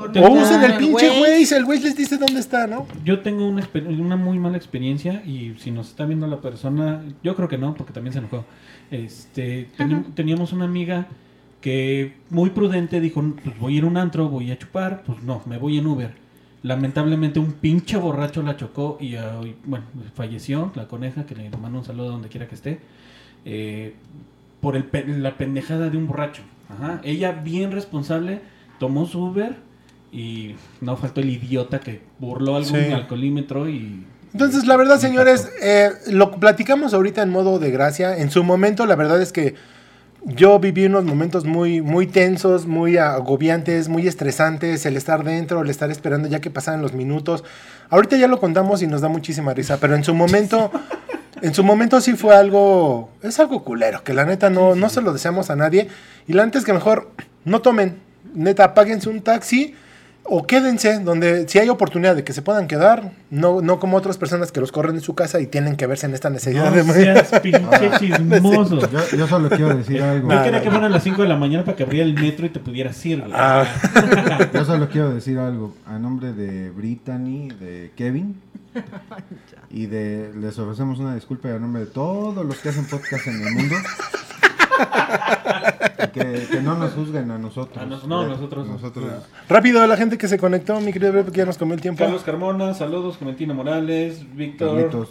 O usen el pinche güey. Waze, el Waze les dice dónde está, ¿no? Yo tengo una, una muy mala experiencia y si nos está viendo la persona, yo creo que no, porque también se enojó. Este, teníamos una amiga que muy prudente dijo, pues voy a ir a un antro, voy a chupar, pues no, me voy en Uber. Lamentablemente un pinche borracho la chocó y ah, bueno, falleció la coneja, que le mando un saludo donde quiera que esté, eh, por el la pendejada de un borracho. Ajá. Ella bien responsable tomó su Uber y no faltó el idiota que burló algún Sí. alcoholímetro y... Entonces, la verdad, señores, eh, lo platicamos ahorita en modo de gracia. En su momento, la verdad es que yo viví unos momentos muy, muy tensos, muy agobiantes, muy estresantes, el estar dentro, el estar esperando ya que pasaran los minutos. Ahorita ya lo contamos y nos da muchísima risa, pero en su momento, en su momento sí fue algo, es algo culero, que la neta no, no se lo deseamos a nadie. Y la neta es que mejor no tomen, neta, páguense un taxi. O quédense donde si hay oportunidad de que se puedan quedar, no, no como otras personas que los corren de su casa y tienen que verse en esta necesidad No de seas pinche chismoso. yo, yo solo quiero decir algo. Yo quería que fueran las 5 de la mañana para que abriera el metro y te pudieras ir. Ah. Yo solo quiero decir algo a nombre de Brittany, de Kevin y de les ofrecemos una disculpa a nombre de todos los que hacen podcast en el mundo. Que, que no nos juzguen a nosotros. A nos- no, nosotros. nosotros Rápido, la gente que se conectó, mi querido Bebe, que ya nos comió el tiempo. Carlos Carmona, saludos. Clementina Morales, Víctor, Carlitos.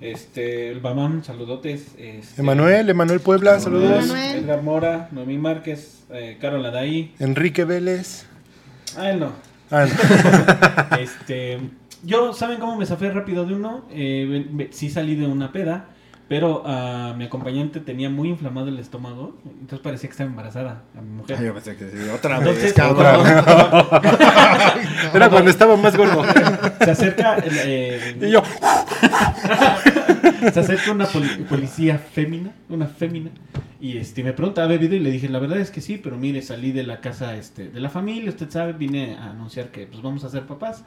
este, el Bamán, saludotes. Este, Emanuel, Emanuel Puebla, saludos. Emanuel. Edgar Mora, Noemí Márquez, eh, Carol Adaí. Enrique Vélez. Ah, él no. Ah, no. Este, yo, ¿saben cómo me zafé rápido de uno? Eh, sí salí de una peda, pero ah, mi acompañante tenía muy inflamado el estómago, entonces parecía que estaba embarazada a mi mujer. Ay, yo pensé que sí, otra Entonces, vez, cabrón. Era cuando estaba más gordo. se acerca el, eh, Y yo, se acerca una poli- policía fémina, una fémina, y este me pregunta, ¿ha bebido? Y le dije, la verdad es que sí, pero mire, salí de la casa este, de la familia, usted sabe, vine a anunciar que pues vamos a ser papás.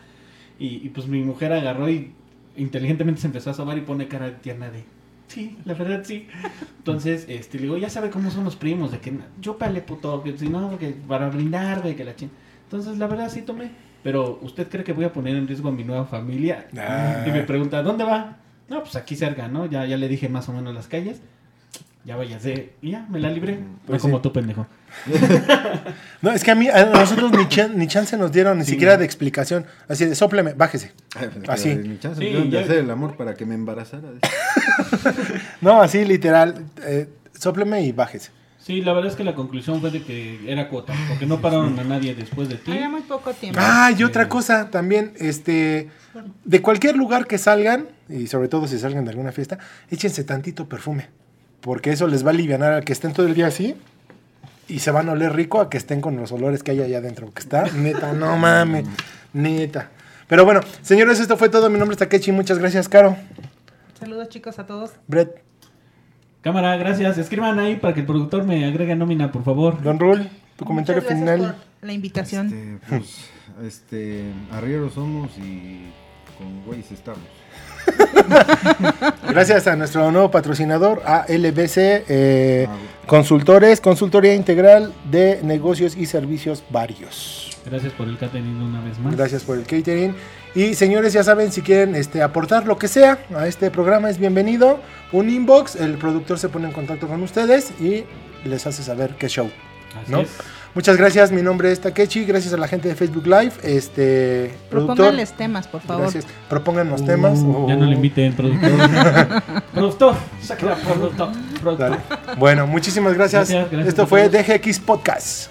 Y, y, pues mi mujer agarró y inteligentemente se empezó a sobar y pone cara tierna de, sí, la verdad sí. Entonces, este, le digo, ya sabe cómo son los primos, de que yo pale puto, que si no, que para brindar, güey, que la ching. Entonces, la verdad sí tomé. Pero, ¿usted cree que voy a poner en riesgo a mi nueva familia? Ah. Y me pregunta, ¿dónde va? No, pues aquí cerca, ¿no? Ya, ya le dije más o menos las calles. Ya váyase. Y ya, me la libré. Pues no como tú, pendejo. No, es que a mí, a nosotros ni, chan- ni chance nos dieron, ni Sí, siquiera no. de explicación. Así de, sopleme, bájese. Pues, Así. Mi chance Sí, dieron de ya- hacer el amor para que me embarazara. No, así literal, eh, sopleme y bájese. Sí, la verdad es que la conclusión fue de que era cuota. Porque no pararon a nadie después de ti. Había muy poco tiempo. Ah, y otra cosa también, este, de cualquier lugar que salgan, y sobre todo si salgan de alguna fiesta, échense tantito perfume, porque eso les va a aliviar a que estén todo el día así y se van a oler rico a que estén con los olores que hay allá adentro, que está neta, no mames, neta. Pero bueno, señores, esto fue todo. Mi nombre es Takechi. Muchas gracias, Caro. Saludos chicos a todos. Brett, Cámara, gracias. Escriban ahí para que el productor me agregue nómina, por favor. Don Rul, tu comentario Muchas gracias final. por la invitación. Este, pues, este, arrieros somos y con güeyes estamos. Gracias a nuestro nuevo patrocinador, ALBC eh, Consultores, Consultoría Integral de Negocios y Servicios Varios. Gracias por el catering una vez más. Gracias por el catering. Y señores, ya saben, si quieren este, aportar lo que sea a este programa, es bienvenido. Un inbox, el productor se pone en contacto con ustedes y les hace saber qué show. Así ¿no? es. Muchas gracias, mi nombre es Takechi, gracias a la gente de Facebook Live, este productor. Propónganles temas, por favor. Gracias. Propónganos temas. Uh, Ya no le invite el productor. productor, saca productor. productor. Dale. Bueno, muchísimas gracias. Gracias, gracias Esto fue todos. DGX Podcast.